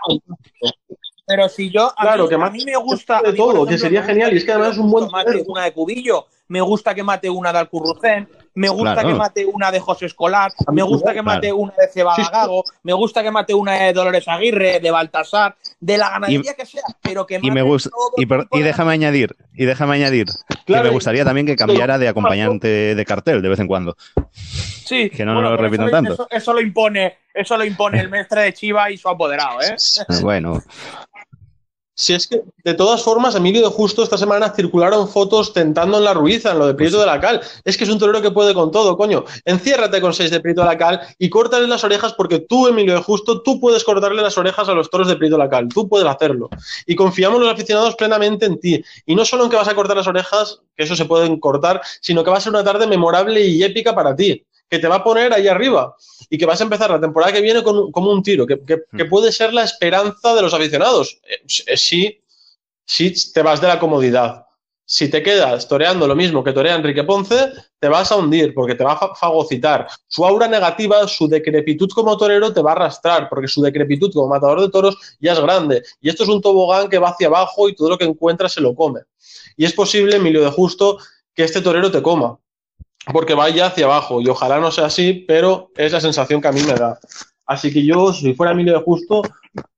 Pero si yo, a, Claro, mí, que a mate mí me gusta. de a todo, ejemplo, que sería genial, y es que además es un buen que mate una de Cubillo, me gusta que mate una de Alcurrucén, me gusta Claro. que mate una de José Escolar, me gusta que claro. mate una de Cebada. Gago, me gusta que mate una de Dolores Aguirre, de Baltasar, de la ganadería que sea, pero que Y me mate gusta. Y, per- de déjame añadir, y déjame añadir, Claro, que me gustaría también que cambiara de acompañante de cartel de vez en cuando. Sí, Que no bueno, lo repitan tanto. Eso, eso lo impone, eso lo impone el mestre de Chiva y su apoderado, ¿eh? Bueno, Si es que, de todas formas, Emilio de Justo esta semana circularon fotos tentando en la Ruiza, en lo de Prieto de la Cal. Es que es un torero que puede con todo, coño. Enciérrate con seis de Prieto de la Cal y córtale las orejas porque tú, Emilio de Justo, tú puedes cortarle las orejas a los toros de Prieto de la Cal. Tú puedes hacerlo. Y confiamos los aficionados plenamente en ti. Y no solo en que vas a cortar las orejas, que eso se pueden cortar, sino que va a ser una tarde memorable y épica para ti. Que te va a poner ahí arriba y que vas a empezar la temporada que viene con, un- como un tiro, que, que- que puede ser la esperanza de los aficionados. Eh, eh, sí, si te vas de la comodidad. Si te quedas toreando lo mismo que torea Enrique Ponce, te vas a hundir porque te va a fa- fagocitar. Su aura negativa, su decrepitud como torero te va a arrastrar porque su decrepitud como matador de toros ya es grande. Y esto es un tobogán que va hacia abajo y todo lo que encuentra se lo come. Y es posible, Emilio de Justo, que este torero te coma porque vaya hacia abajo. Y ojalá no sea así, pero es la sensación que a mí me da. Así que yo, si fuera Emilio de Justo,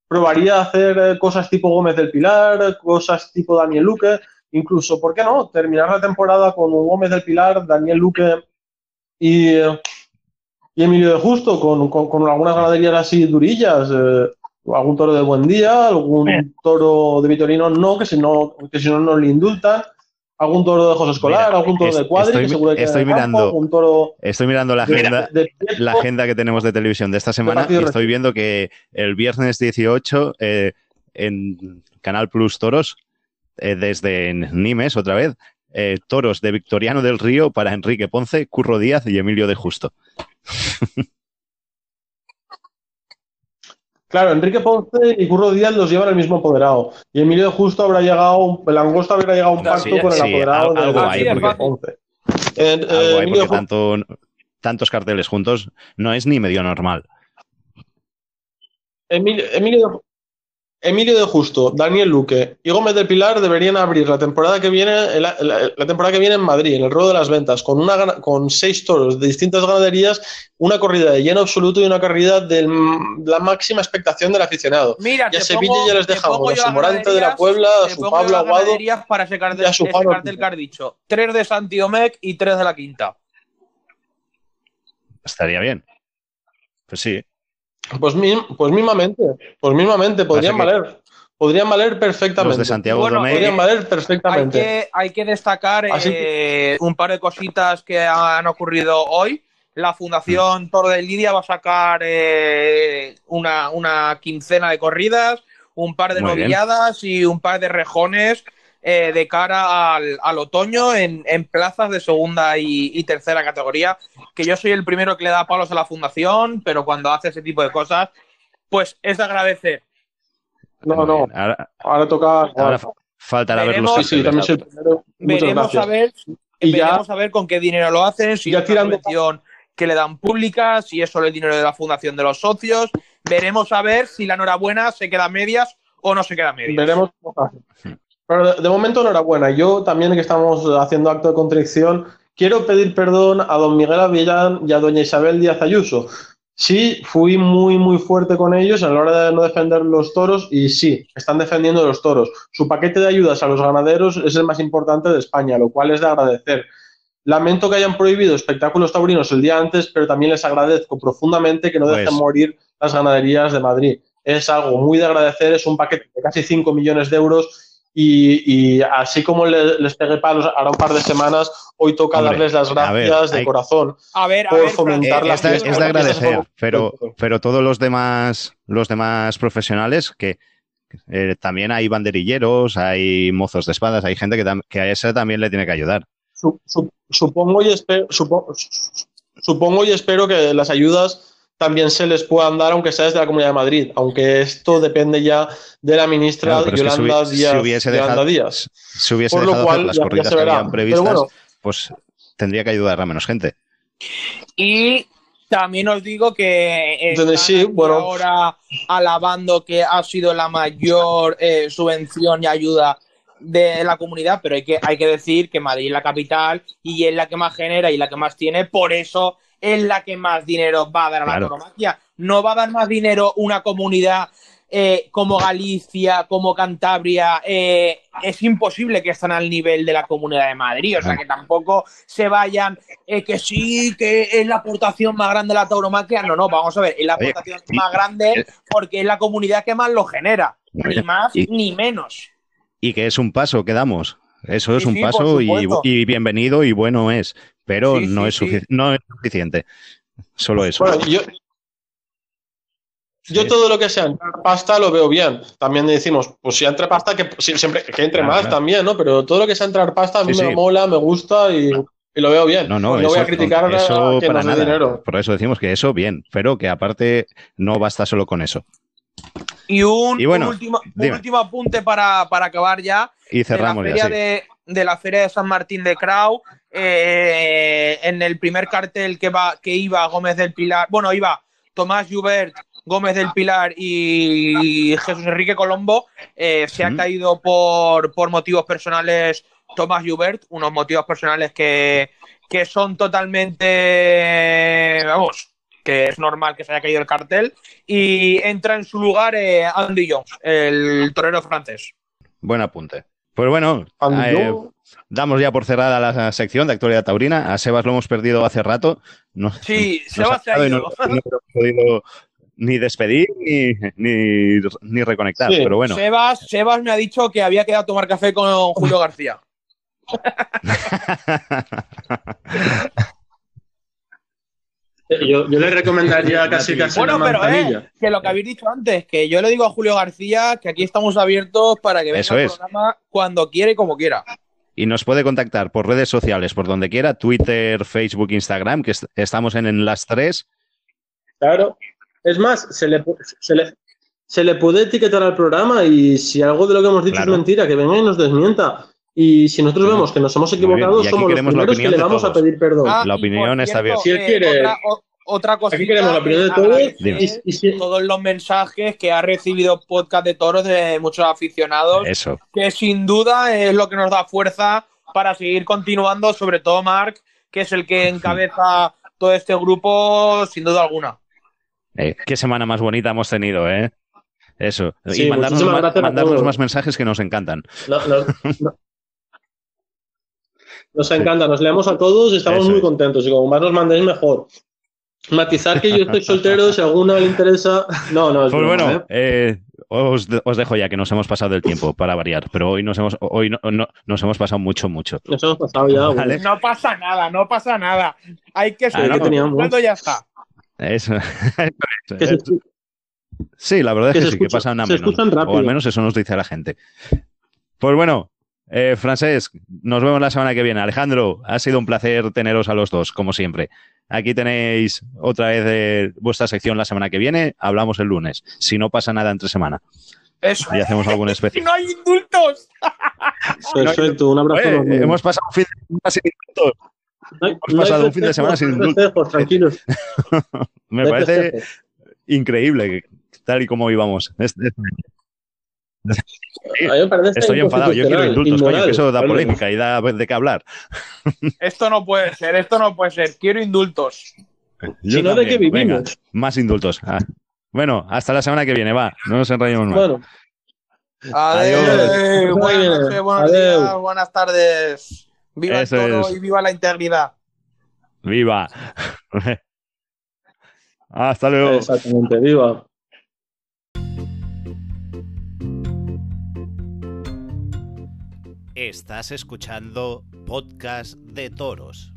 probaría hacer cosas tipo Gómez del Pilar, cosas tipo Daniel Luque, incluso, ¿por qué no? Terminar la temporada con Gómez del Pilar, Daniel Luque y, y Emilio de Justo, con, con- con algunas ganaderías así durillas, eh, algún toro de buen día, algún toro de Vitorino no, que si no, que si no nos le indultan, algún toro de José Escolar, Mira, algún toro es- de cuadri, estoy que mi- seguro que estoy queda en el campo, mirando- algún toro estoy mirando la de- agenda. de- la agenda que tenemos de televisión de esta semana y estoy viendo que el viernes 18 eh, en Canal Plus Toros, eh, desde Nimes otra vez, eh, toros de Victoriano del Río para Enrique Ponce, Curro Díaz y Emilio de Justo. Claro, Enrique Ponce y Curro Díaz los llevan el mismo apoderado. Y Emilio de Justo habrá llegado, el Angosta habrá llegado a un pacto con el sí, apoderado al- de, algo de hay, Enrique porque- Ponce. Eh, Algo eh, hay, porque tanto, tantos carteles juntos no es ni medio normal. Emilio, Emilio de- Emilio de Justo, Daniel Luque y Gómez del Pilar deberían abrir la temporada que viene, la, la- la temporada que viene en Madrid, en el ruedo de las ventas, con una con seis toros de distintas ganaderías, una corrida de lleno absoluto y una corrida de la máxima expectación del aficionado. Mira, Y a Sevilla pongo- ya les dejamos a su Morante de la Puebla, a su Pablo Aguado. para ese cartel, y a su ese Pablo cartel que has dicho. Tres de Santiomec y tres de la quinta. Estaría bien. Pues sí. Pues, mi- pues mismamente, pues mismamente, podrían valer. Podrían valer perfectamente. Los de Santiago Bueno, Podrían valer Hay perfectamente. que, hay que destacar eh, un par de cositas que han ocurrido hoy. La Fundación Toro de Lidia va a sacar eh, una, una quincena de corridas, un par de Muy bien. novilladas y un par de rejones eh, de cara al, al otoño en, en plazas de segunda y, y tercera categoría. Que yo soy el primero que le da palos a la Fundación, pero cuando hace ese tipo de cosas, pues es de agradecer. No, no. Ahora, Ahora toca. ahora fa- faltará ver los Veremos- sí, sí, también soy el primero. Muchas Veremos gracias. a ver Y ya- veremos a ver con qué dinero lo hacen, si Ya es una tirando- subvención que le dan pública, si es solo el dinero de la fundación de los socios. Veremos a ver si la enhorabuena se queda a medias o no se queda a medias. Veremos cómo hace. Pero de, de momento, enhorabuena. Yo también, que estamos haciendo acto de contrición, quiero pedir perdón a don Miguel Avillán y a doña Isabel Díaz Ayuso. Sí, fui muy, muy fuerte con ellos a la hora de no defender los toros y sí, están defendiendo los toros. Su paquete de ayudas a los ganaderos es el más importante de España, lo cual es de agradecer. Lamento que hayan prohibido espectáculos taurinos el día antes, pero también les agradezco profundamente que no Pues- dejen morir las ganaderías de Madrid. Es algo muy de agradecer, es un paquete de casi 5 millones de euros y, y así como le- les pegué palos ahora un par de semanas, hoy toca Hombre, darles las a ver, gracias de hay- corazón. A ver, a por ver, fomentar Eh, la es, de, fiesta, es de agradecer, pero, pero todos los demás, los demás profesionales que eh, también hay banderilleros, hay mozos de espadas, hay gente que, que a ese también le tiene que ayudar. Su- su- supongo, y espero, supongo, supongo y espero que las ayudas también se les puedan dar, aunque sea desde la Comunidad de Madrid, aunque esto depende ya de la ministra Claro, pero es que si Yolanda hubi- si Díaz. hubiese Yolanda dejado- Díaz. Si hubiese Por lo dejado cual, hacer las ya- ya corridas se que habían previstas, bueno. pues tendría que ayudar a menos gente. Y también os digo que están Entonces, sí, bueno. ahora alabando que ha sido la mayor eh, subvención y ayuda de la comunidad, pero hay que, hay que decir que Madrid es la capital y es la que más genera y la que más tiene, por eso es la que más dinero va a dar a la tauromaquia. No va a dar más dinero una comunidad eh, como Galicia, como Cantabria, eh, es imposible que estén al nivel de la Comunidad de Madrid. O sea, que tampoco se vayan, eh, que sí, que es la aportación más grande de la tauromaquia. No, no, vamos a ver, es la aportación más grande porque es la comunidad que más lo genera. Ni más Y- ni menos. Y que es un paso que damos. Eso es Sí, un sí, paso y, bienvenido y bueno es, pero Sí, no, sí, es no es suficiente. Solo eso. Bueno, yo, yo Sí. todo lo que sea entrar pasta lo veo bien. También decimos, pues si entra pasta, que sí, siempre que entre Claro, más claro. también, ¿no? Pero todo lo que sea entrar pasta a mí Sí, me sí. mola, me gusta y, y lo veo bien. No, no, eso, voy a criticar a eso quien para nos dé nada. dinero. Por eso decimos que eso bien, pero que aparte no basta solo con eso. Y un, Y bueno, un último, un último apunte para, para acabar ya. Y cerramos de la ya, feria sí. de, de la feria de San Martín de Crau eh, en el primer cartel que va que iba Gómez del Pilar bueno iba Tomás Jubert Gómez del Pilar y Jesús Enrique Colombo eh, se ha caído por, por motivos personales Tomás Jubert unos motivos personales que, que son totalmente vamos que es normal que se haya caído el cartel y entra en su lugar eh, Andy Jones el torero francés Buen apunte. Pues bueno, eh, damos ya por cerrada la sección de actualidad taurina. A Sebas lo hemos perdido hace rato. No, Sí, nos Sebas se ha ido. No, no hemos podido ni despedir ni, ni, ni reconectar. Sí. Pero bueno, Sebas, Sebas me ha dicho que había quedado a tomar café con Julio García. Yo, yo le recomendaría casi casi Bueno, una pero eh, que lo que habéis dicho antes, que yo le digo a Julio García que aquí estamos abiertos para que venga Eso al es. programa cuando quiera y como quiera. y nos puede contactar por redes sociales, por donde quiera, Twitter, Facebook, Instagram, que est- estamos en, en las tres. Claro. Es más, se le, se, le, se le puede etiquetar al programa y si algo de lo que hemos dicho Claro. es mentira, que venga y nos desmienta. Y si nosotros vemos que nos hemos equivocado, somos los primeros que le vamos a pedir perdón. Ah, La opinión está bien. Si él eh, quiere- Otra, o- otra cosa. Aquí queremos la opinión de todos. Y, y si... Todos los mensajes que ha recibido Podcast de Toros de muchos aficionados. Eso. Que sin duda es lo que nos da fuerza para seguir continuando, sobre todo Mark, que es el que encabeza todo este grupo, sin duda alguna. Eh, qué semana más bonita hemos tenido, ¿eh? Eso. Sí, y mandarnos, más, mandarnos más, mensajes que nos encantan. No, no, no. Nos encanta, nos leemos a todos y estamos Eso muy es. contentos. Y como más nos mandéis, mejor. Matizar que yo estoy soltero, si a alguno le interesa. No, no, es Pues broma, bueno, ¿eh? Eh, os, os, dejo ya que nos hemos pasado del tiempo para variar, pero hoy nos hemos, hoy no, no, nos hemos pasado mucho, mucho. Nos hemos pasado ya. ¿Vale? No pasa nada, no pasa nada. Hay que seguir. Ah, no, ya está. Eso. sí, la verdad es que, que sí, escucha, que pasa una menos. O al menos eso nos dice la gente. Pues bueno, eh, Francés, nos vemos la semana que viene. Alejandro, ha sido un placer teneros a los dos, como siempre. Aquí tenéis otra vez eh, vuestra sección la semana que viene. Hablamos el lunes, si no pasa nada entre semana. Eso. Y hacemos algún especie. ¡No hay indultos! Perfecto, un abrazo. Oye, hemos pasado un fin de semana sin indultos. No hay, hemos pasado un fin de semana sin indultos. Tranquilos. Me parece increíble tal y como íbamos. Este, estoy enfadado, yo quiero indultos, inmoral, coño, que eso da polémica y da de qué hablar. Esto no puede ser, esto no puede ser, quiero indultos. Yo si no, ¿de qué vivimos? Venga, más indultos. Ah. Bueno, hasta la semana que viene, va, no nos enrayemos más. Bueno. Adiós. Adiós. Buenas noches, buenos Adiós. días, buenas tardes. Viva Eso el toro es. y viva la integridad. Viva. hasta luego. Exactamente, viva. Estás escuchando Podcast de Toros.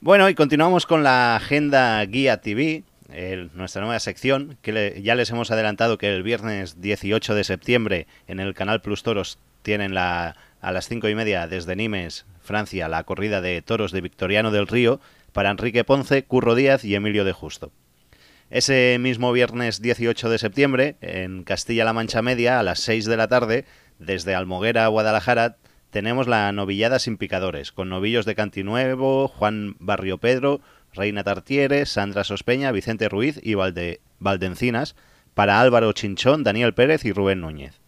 Bueno, y continuamos con la agenda Guía TV, nuestra nueva sección, que ya les hemos adelantado que el viernes 18 de septiembre en el canal Plus Toros tienen la, a las cinco y media desde Nimes, Francia, la corrida de toros de Victoriano del Río para Enrique Ponce, Curro Díaz y Emilio de Justo. Ese mismo viernes 18 de septiembre, en Castilla-La Mancha Media, a las 6 de la tarde, desde Almoguera a Guadalajara, tenemos la novillada sin picadores, con novillos de Cantinuevo, Juan Barrio Pedro, Reina Tartiere, Sandra Sospeña, Vicente Ruiz y Valde, Valdencinas, para Álvaro Chinchón, Daniel Pérez y Rubén Núñez.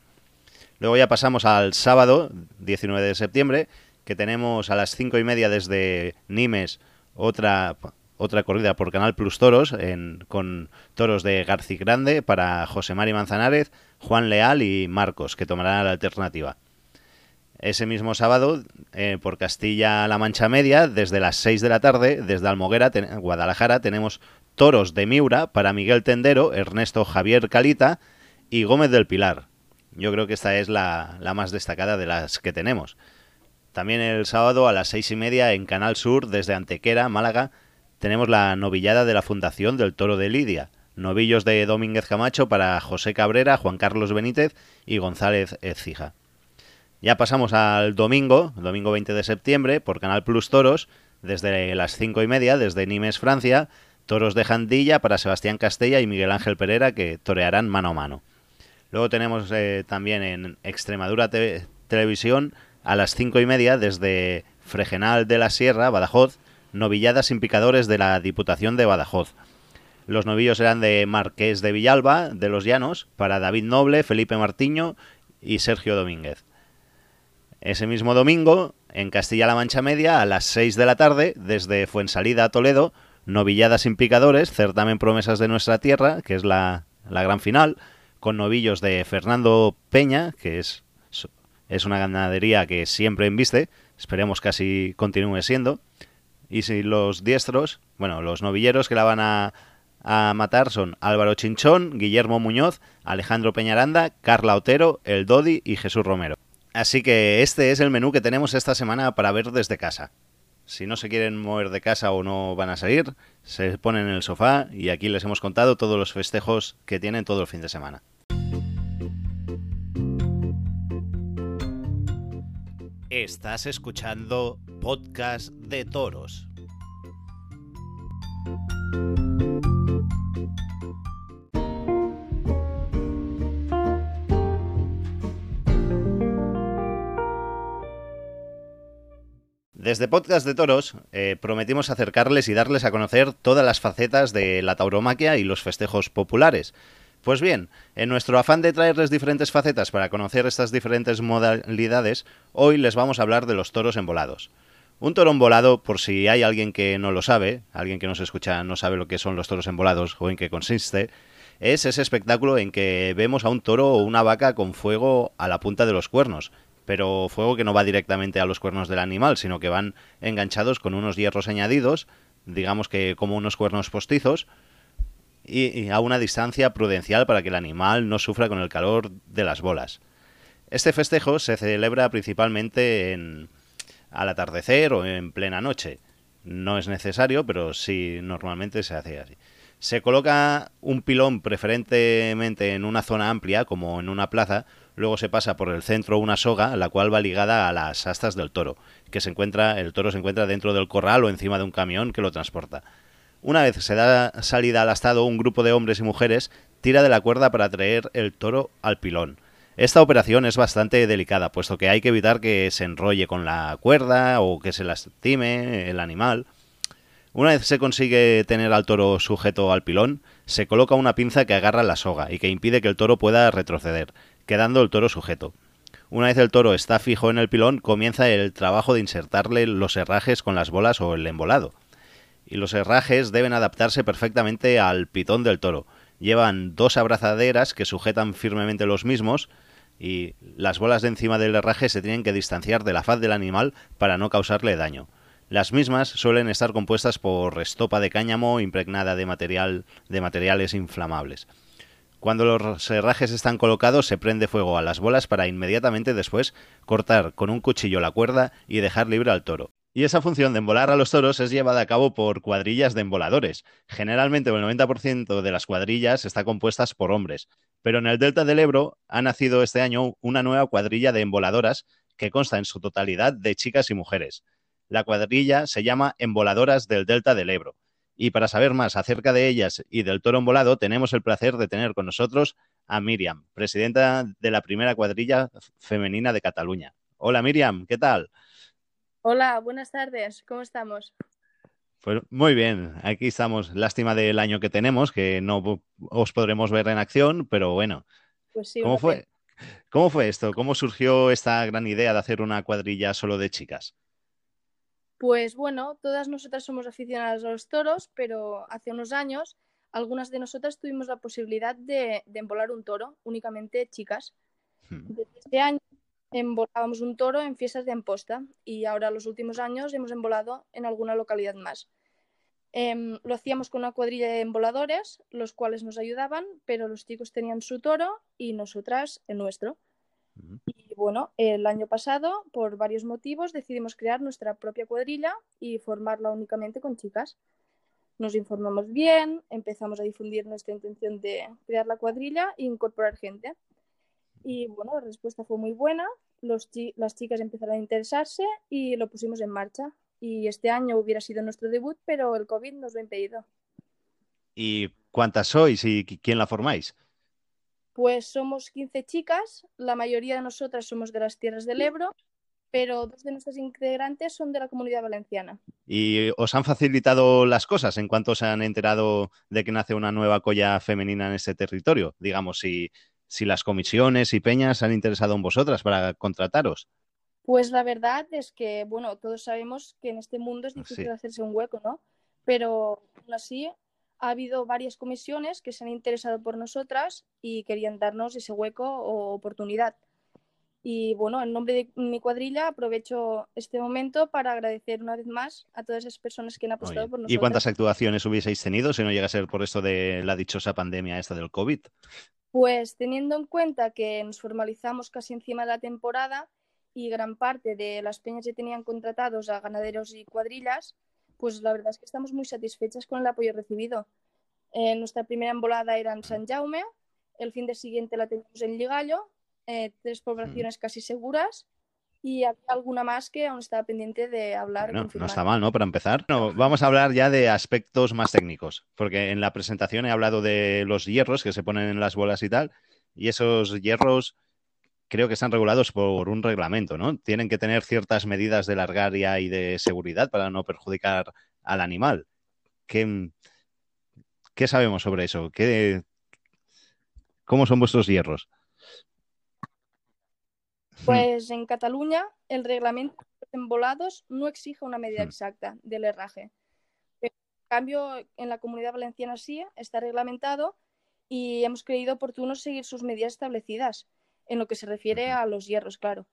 Luego ya pasamos al sábado, 19 de septiembre, que tenemos a las cinco y media desde Nimes otra otra corrida por Canal Plus Toros en, con toros de García Grande para José Mari Manzanares, Juan Leal y Marcos, que tomarán la alternativa. Ese mismo sábado, eh, por Castilla-La Mancha Media, desde las 6 de la tarde, desde Almoguera, Guadalajara, tenemos toros de Miura para Miguel Tendero, Ernesto Javier Calita y Gómez del Pilar. Yo creo que esta es la, la más destacada de las que tenemos. También el sábado a las seis y media en Canal Sur, desde Antequera, Málaga, tenemos la novillada de la Fundación del Toro de Lidia. Novillos de Domínguez Camacho para José Cabrera, Juan Carlos Benítez y González Ecija. Ya pasamos al domingo, domingo 20 de septiembre, por Canal Plus Toros, desde las cinco y media, desde Nimes, Francia, toros de Jandilla para Sebastián Castella y Miguel Ángel Pereira, que torearán mano a mano. Luego tenemos eh, también en Extremadura Televisión a las cinco y media desde Fregenal de la Sierra, Badajoz, novilladas sin picadores de la Diputación de Badajoz. Los novillos eran de Marqués de Villalba, de los Llanos, para David Noble, Felipe Martiño y Sergio Domínguez. Ese mismo domingo, en Castilla-La Mancha Media, a las 6 de la tarde, desde Fuensalida a Toledo, novilladas sin picadores, certamen promesas de nuestra tierra, que es la, la gran final, con novillos de Fernando Peña, que es es una ganadería que siempre embiste, esperemos que así continúe siendo. Y si los diestros, bueno, los novilleros que la van a, a matar son Álvaro Chinchón, Guillermo Muñoz, Alejandro Peñaranda, Carla Otero, El Dodi y Jesús Romero. Así que este es el menú que tenemos esta semana para ver desde casa. Si no se quieren mover de casa o no van a salir, se ponen en el sofá y aquí les hemos contado todos los festejos que tienen todo el fin de semana. Estás escuchando Podcast de Toros. Desde Podcast de Toros eh, prometimos acercarles y darles a conocer todas las facetas de la tauromaquia y los festejos populares. Pues bien, en nuestro afán de traerles diferentes facetas para conocer estas diferentes modalidades, hoy les vamos a hablar de los toros embolados. Un toro embolado, por si hay alguien que no lo sabe, alguien que nos escucha no sabe lo que son los toros embolados o en qué consiste, es ese espectáculo en que vemos a un toro o una vaca con fuego a la punta de los cuernos, pero fuego que no va directamente a los cuernos del animal, sino que van enganchados con unos hierros añadidos, digamos que como unos cuernos postizos, y, a una distancia prudencial para que el animal no sufra con el calor de las bolas. Este festejo se celebra principalmente en, al atardecer o en plena noche. No es necesario, pero sí normalmente se hace así. Se coloca un pilón preferentemente en una zona amplia, como en una plaza, luego se pasa por el centro una soga, la cual va ligada a las astas del toro, que se encuentra, el toro se encuentra dentro del corral o encima de un camión que lo transporta. Una vez se da salida al astado, un grupo de hombres y mujeres tira de la cuerda para traer el toro al pilón. Esta operación es bastante delicada, puesto que hay que evitar que se enrolle con la cuerda o que se lastime el animal. Una vez se consigue tener al toro sujeto al pilón, se coloca una pinza que agarra la soga y que impide que el toro pueda retroceder quedando el toro sujeto. Una vez el toro está fijo en el pilón, comienza el trabajo de insertarle los herrajes con las bolas o el embolado. Y los herrajes deben adaptarse perfectamente al pitón del toro. Llevan dos abrazaderas que sujetan firmemente los mismos y las bolas de encima del herraje se tienen que distanciar de la faz del animal para no causarle daño. Las mismas suelen estar compuestas por estopa de cáñamo impregnada de material de materiales inflamables. Cuando los herrajes están colocados se prende fuego a las bolas para inmediatamente después cortar con un cuchillo la cuerda y dejar libre al toro. Y esa función de embolar a los toros es llevada a cabo por cuadrillas de emboladores. Generalmente el 90% de las cuadrillas está compuestas por hombres, pero en el Delta del Ebro ha nacido este año una nueva cuadrilla de emboladoras que consta en su totalidad de chicas y mujeres. La cuadrilla se llama Emboladoras del Delta del Ebro y para saber más acerca de ellas y del toro volado, tenemos el placer de tener con nosotros a Miriam, presidenta de la primera cuadrilla femenina de Cataluña. Hola Miriam, ¿qué tal? Hola, buenas tardes, ¿cómo estamos? Pues muy bien, aquí estamos. Lástima del año que tenemos, que no os podremos ver en acción, pero bueno. Pues sí, ¿Cómo fue? ¿Cómo fue esto? ¿Cómo surgió esta gran idea de hacer una cuadrilla solo de chicas? Pues bueno, todas nosotras somos aficionadas a los toros, pero hace unos años algunas de nosotras tuvimos la posibilidad de, embolar un toro, únicamente chicas. Hmm. Desde este año embolábamos un toro en fiestas de Amposta y ahora los últimos años hemos embolado en alguna localidad más. Em, lo hacíamos con una cuadrilla de emboladores, los cuales nos ayudaban, pero los chicos tenían su toro y nosotras el nuestro. Y bueno, el año pasado, por varios motivos, decidimos crear nuestra propia cuadrilla y formarla únicamente con chicas. Nos informamos bien, empezamos a difundir nuestra intención de crear la cuadrilla e incorporar gente. Y bueno, la respuesta fue muy buena, los las chicas empezaron a interesarse y lo pusimos en marcha. Y este año hubiera sido nuestro debut, pero el COVID nos lo ha impedido. ¿Y cuántas sois y quién la formáis? Pues somos 15 chicas, la mayoría de nosotras somos de las tierras del Ebro, pero dos de nuestras integrantes son de la comunidad valenciana. ¿Y os han facilitado las cosas en cuanto se han enterado de que nace una nueva colla femenina en este territorio? Digamos, si, si las comisiones y peñas han interesado en vosotras para contrataros. Pues la verdad es que, bueno, todos sabemos que en este mundo es difícil hacerse un hueco, ¿no? Pero aún así ha habido varias comisiones que se han interesado por nosotras y querían darnos ese hueco o oportunidad. Y bueno, en nombre de mi cuadrilla aprovecho este momento para agradecer una vez más a todas esas personas que han apostado por nosotros. ¿Y cuántas actuaciones hubieseis tenido si no llega a ser por esto de la dichosa pandemia esta del COVID? Pues teniendo en cuenta que nos formalizamos casi encima de la temporada y gran parte de las peñas ya tenían contratados a ganaderos y cuadrillas, pues la verdad es que estamos muy satisfechas con el apoyo recibido. Eh, nuestra primera embolada era en San Jaume, el fin de siguiente la tenemos en Ligallo, eh, tres poblaciones casi seguras y alguna más que aún estaba pendiente de hablar. no está mal, ¿no? Para empezar. No, vamos a hablar ya de aspectos más técnicos, porque en la presentación he hablado de los hierros que se ponen en las bolas y tal, y esos hierros, creo que están regulados por un reglamento, ¿no? Tienen que tener ciertas medidas de largaria y de seguridad para no perjudicar al animal. ¿Qué, qué sabemos sobre eso? ¿Qué, ¿Cómo son vuestros hierros? Pues en Cataluña el reglamento de embolados no exige una medida Hmm. exacta del herraje. En cambio, en la comunidad valenciana sí está reglamentado y hemos creído oportuno seguir sus medidas establecidas en lo que se refiere a los hierros, claro.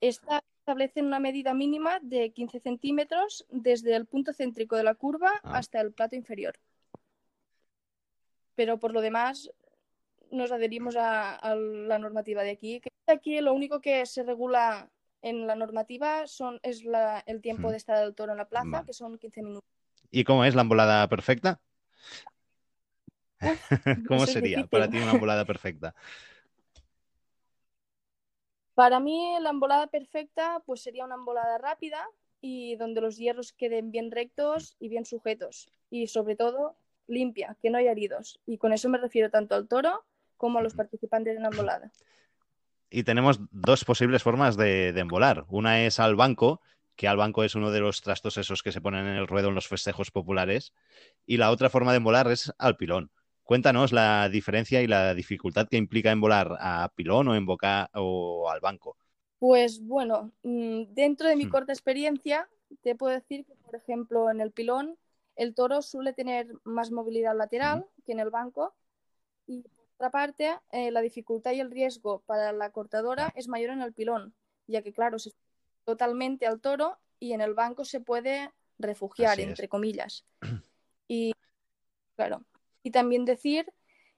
Esta establece una medida mínima de 15 centímetros desde el punto céntrico de la curva Ah. hasta el plato inferior. Pero por lo demás nos adherimos a, a la normativa de aquí. Que aquí lo único que se regula en la normativa son, es la- el tiempo Hmm. de estar del toro en la plaza, Vale. que son 15 minutos. ¿Y cómo es la embolada perfecta? ¿Cómo eso sería para ti una embolada perfecta? Para mí la embolada perfecta pues sería una embolada rápida y donde los hierros queden bien rectos y bien sujetos y sobre todo limpia, que no haya heridos. Y con eso me refiero tanto al toro como los participantes en la embolada. Y tenemos dos posibles formas de, de embolar. Una es al banco, que al banco es uno de los trastos esos que se ponen en el ruedo en los festejos populares. Y la otra forma de embolar es al pilón. Cuéntanos la diferencia y la dificultad que implica embolar a pilón o en boca o al banco. Pues bueno, mm, dentro de mi Hmm. corta experiencia, te puedo decir que, por ejemplo, en el pilón, el toro suele tener más movilidad lateral que en el banco. Y otra parte, eh, la dificultad y el riesgo para la cortadora es mayor en el pilón, ya que, claro, se totalmente al toro y en el banco se puede refugiar, Así es. entre comillas. Y, claro, y también decir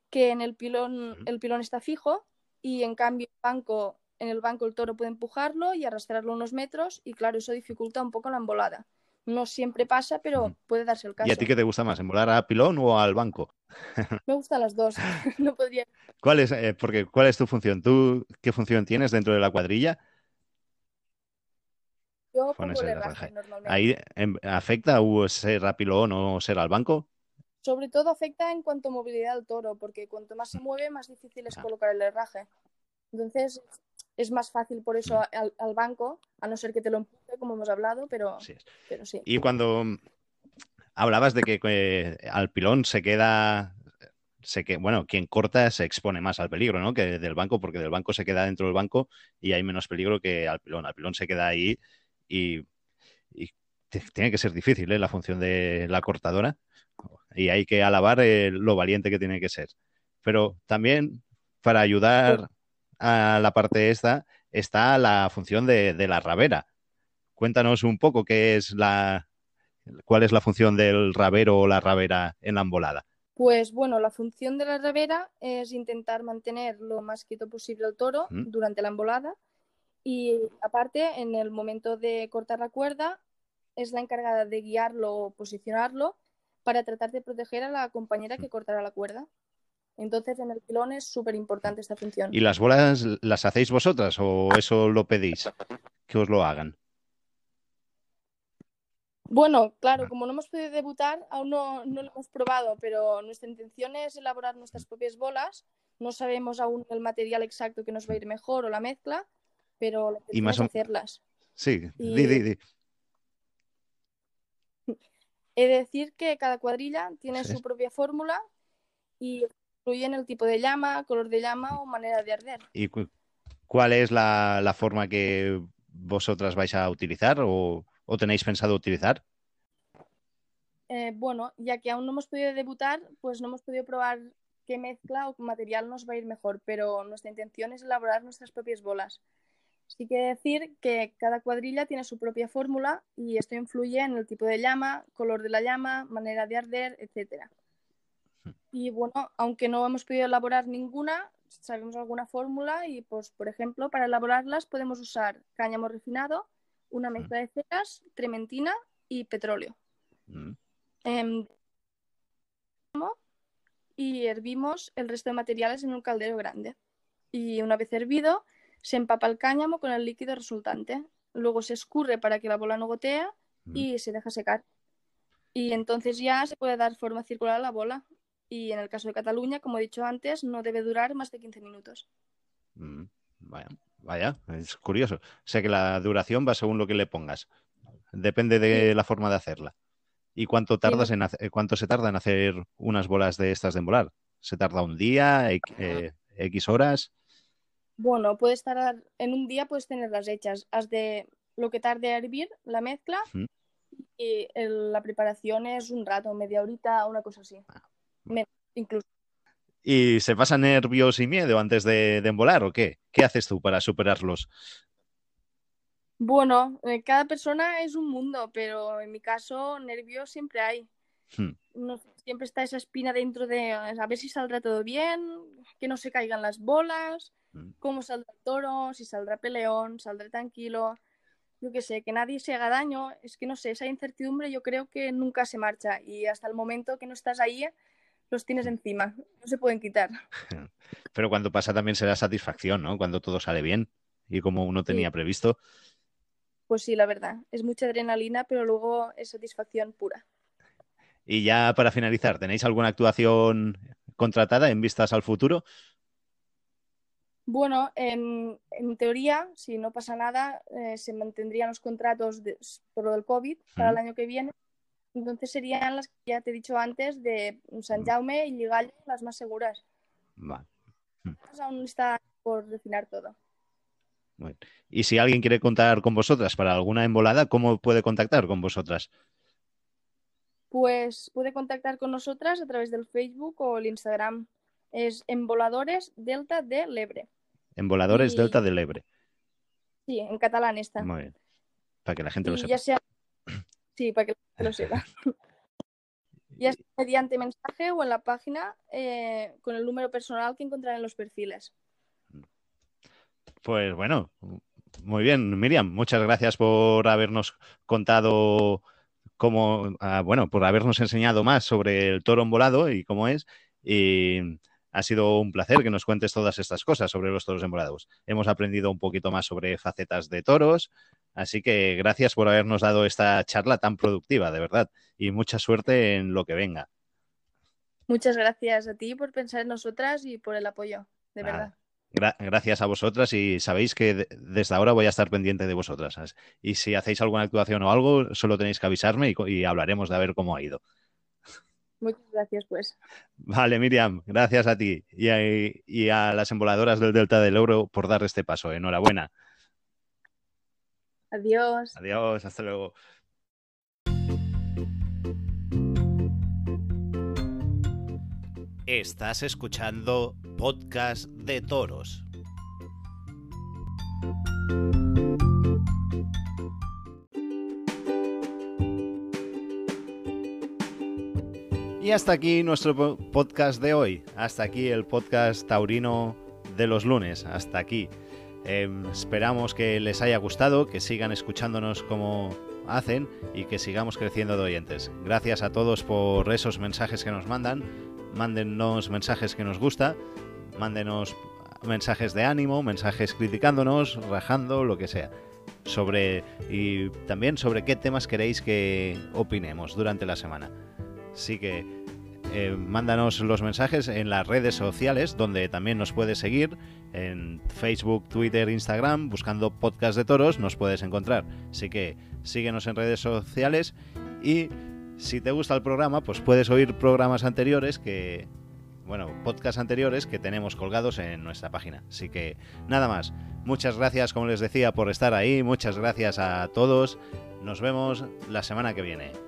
que en el pilón, el pilón está fijo y en cambio el banco, en el banco el toro puede empujarlo y arrastrarlo unos metros y claro, eso dificulta un poco la embolada. No siempre pasa, pero puede darse el caso. ¿Y a ti qué te gusta más, embolar a pilón o al banco? Me gustan las dos. no podría. ¿Cuál es, eh, porque, ¿Cuál es tu función? ¿Tú qué función tienes dentro de la cuadrilla? Yo Pones pongo el herraje normalmente. ¿Ahí em, afecta o ser a pilón o ser al banco? Sobre todo afecta en cuanto a movilidad del toro, porque cuanto más se mueve, más difícil es Ah. colocar el herraje. Entonces, es más fácil por eso Mm. al, al banco, a no ser que te lo empuje, como hemos hablado, pero, es. pero sí. Y cuando hablabas de que eh, al pilón se queda, se que, bueno, quien corta se expone más al peligro, ¿no? Que del banco, porque del banco se queda dentro del banco y hay menos peligro que al pilón. Al pilón se queda ahí y, tiene que ser difícil, ¿eh? La función de la cortadora. Y hay que alabar eh, lo valiente que tiene que ser. Pero también para ayudar a la parte esta está la función de, de la rabera. Cuéntanos un poco qué es la, cuál es la función del rabero o la rabera en la embolada. Pues bueno, la función de la revera es intentar mantener lo más quieto posible el toro Mm. durante la embolada y aparte en el momento de cortar la cuerda es la encargada de guiarlo o posicionarlo para tratar de proteger a la compañera que cortará la cuerda. Entonces en el pilón es súper importante esta función. ¿Y las bolas las hacéis vosotras o eso lo pedís? Que os lo hagan. Bueno, claro, como no hemos podido debutar, aún no, no lo hemos probado, pero nuestra intención es elaborar nuestras propias bolas. No sabemos aún el material exacto que nos va a ir mejor o la mezcla, pero la Y intención más es o- hacerlas. Sí, Y- di, di, di. He de decir que cada cuadrilla tiene Sí. su propia fórmula y incluyen el tipo de llama, color de llama o manera de arder. ¿Y cu- cuál es la, la forma que vosotras vais a utilizar o, o tenéis pensado utilizar? Eh, bueno, ya que aún no hemos podido debutar, pues no hemos podido probar qué mezcla o qué material nos va a ir mejor, pero nuestra intención es elaborar nuestras propias bolas. Sí que decir que cada cuadrilla tiene su propia fórmula y esto influye en el tipo de llama, color de la llama, manera de arder, etcétera. Y bueno, aunque no hemos podido elaborar ninguna, sabemos alguna fórmula y pues por ejemplo, para elaborarlas podemos usar cáñamo refinado, una mezcla de ceras, trementina y petróleo. Mm. Em, y hervimos el resto de materiales en un caldero grande. Y una vez hervido, se empapa el cáñamo con el líquido resultante. Luego se escurre para que la bola no gotea y se deja secar. Y entonces ya se puede dar forma circular a la bola. Y en el caso de Cataluña, como he dicho antes, no debe durar más de 15 minutos. Mm, Vaya, vaya, es curioso. Sé que la duración va según lo que le pongas. Depende de la forma de hacerla. ¿Y cuánto tardas en cuánto se tarda en hacer unas bolas de estas de embolar? ¿Se tarda un día, eh, X horas? Bueno, puedes tardar, en un día puedes tenerlas hechas. Has de lo que tarde a hervir la mezcla y la preparación es un rato, media horita, una cosa así. Ah, incluso. ¿Y se pasa nervios y miedo antes de, de embolar o qué? ¿Qué haces tú para superarlos? Bueno, eh, cada persona es un mundo, pero en mi caso nervios siempre hay. Hmm. No, siempre está esa espina dentro de a ver si saldrá todo bien, que no se caigan las bolas, hmm. cómo saldrá el toro, si saldrá peleón, saldrá tranquilo. Yo qué sé, que nadie se haga daño. Es que no sé, esa incertidumbre yo creo que nunca se marcha y hasta el momento que no estás ahí los tienes hmm. encima, no se pueden quitar. Pero cuando pasa también será satisfacción, ¿no? Cuando todo sale bien y como uno tenía previsto. Pues sí, la verdad. Es mucha adrenalina, pero luego es satisfacción pura. Y ya para finalizar, ¿tenéis alguna actuación contratada en vistas al futuro? Bueno, en, teoría, si no pasa nada, eh, se mantendrían los contratos por lo del COVID para el año que viene. Entonces serían las que ya te he dicho antes de San Jaume y Ligallo las más seguras. Vale. Aún está por definir todo. Y si alguien quiere contar con vosotras para alguna embolada, ¿cómo puede contactar con vosotras? Pues puede contactar con nosotras a través del Facebook o el Instagram. Es Emboladores Delta de Lebre. Emboladores Delta de Lebre. Sí, en catalán está. Muy bien. Para que la gente lo sepa. Sí, para que lo sepa. ya sea mediante mensaje o en la página eh, con el número personal que encontrarán en los perfiles. Pues bueno, muy bien, Miriam, muchas gracias por habernos contado cómo, ah, bueno, por habernos enseñado más sobre el toro embolado y cómo es. Y ha sido un placer que nos cuentes todas estas cosas sobre los toros embolados. Hemos aprendido un poquito más sobre facetas de toros, así que gracias por habernos dado esta charla tan productiva, de verdad, y mucha suerte en lo que venga. Muchas gracias a ti por pensar en nosotras y por el apoyo, de verdad gracias a vosotras y sabéis que desde ahora voy a estar pendiente de vosotras. Y si hacéis alguna actuación o algo, solo tenéis que avisarme y, hablaremos de ver cómo ha ido. Muchas gracias, pues. Vale, Miriam, gracias a ti y a, y a las emboladoras del Delta del Oro por dar este paso. Enhorabuena. Adiós. Adiós, hasta luego. Estás escuchando Podcast de Toros. Y hasta aquí nuestro podcast de hoy. Hasta aquí el podcast taurino de los lunes. Hasta aquí. Em, esperamos que les haya gustado, que sigan escuchándonos como hacen y que sigamos creciendo de oyentes. Gracias a todos por esos mensajes que nos mandan mándennos mensajes que nos gusta, mándenos mensajes de ánimo, mensajes criticándonos, rajando, lo que sea. Sobre y también sobre qué temas queréis que opinemos durante la semana. Así que eh, mándanos los mensajes en las redes sociales, donde también nos puedes seguir, en Facebook, Twitter, Instagram, buscando podcast de toros, nos puedes encontrar. Así que síguenos en redes sociales y si te gusta el programa, pues puedes oír programas anteriores que, bueno, podcasts anteriores que tenemos colgados en nuestra página. Así que nada más. Muchas gracias, como les decía, por estar ahí. Muchas gracias a todos. Nos vemos la semana que viene.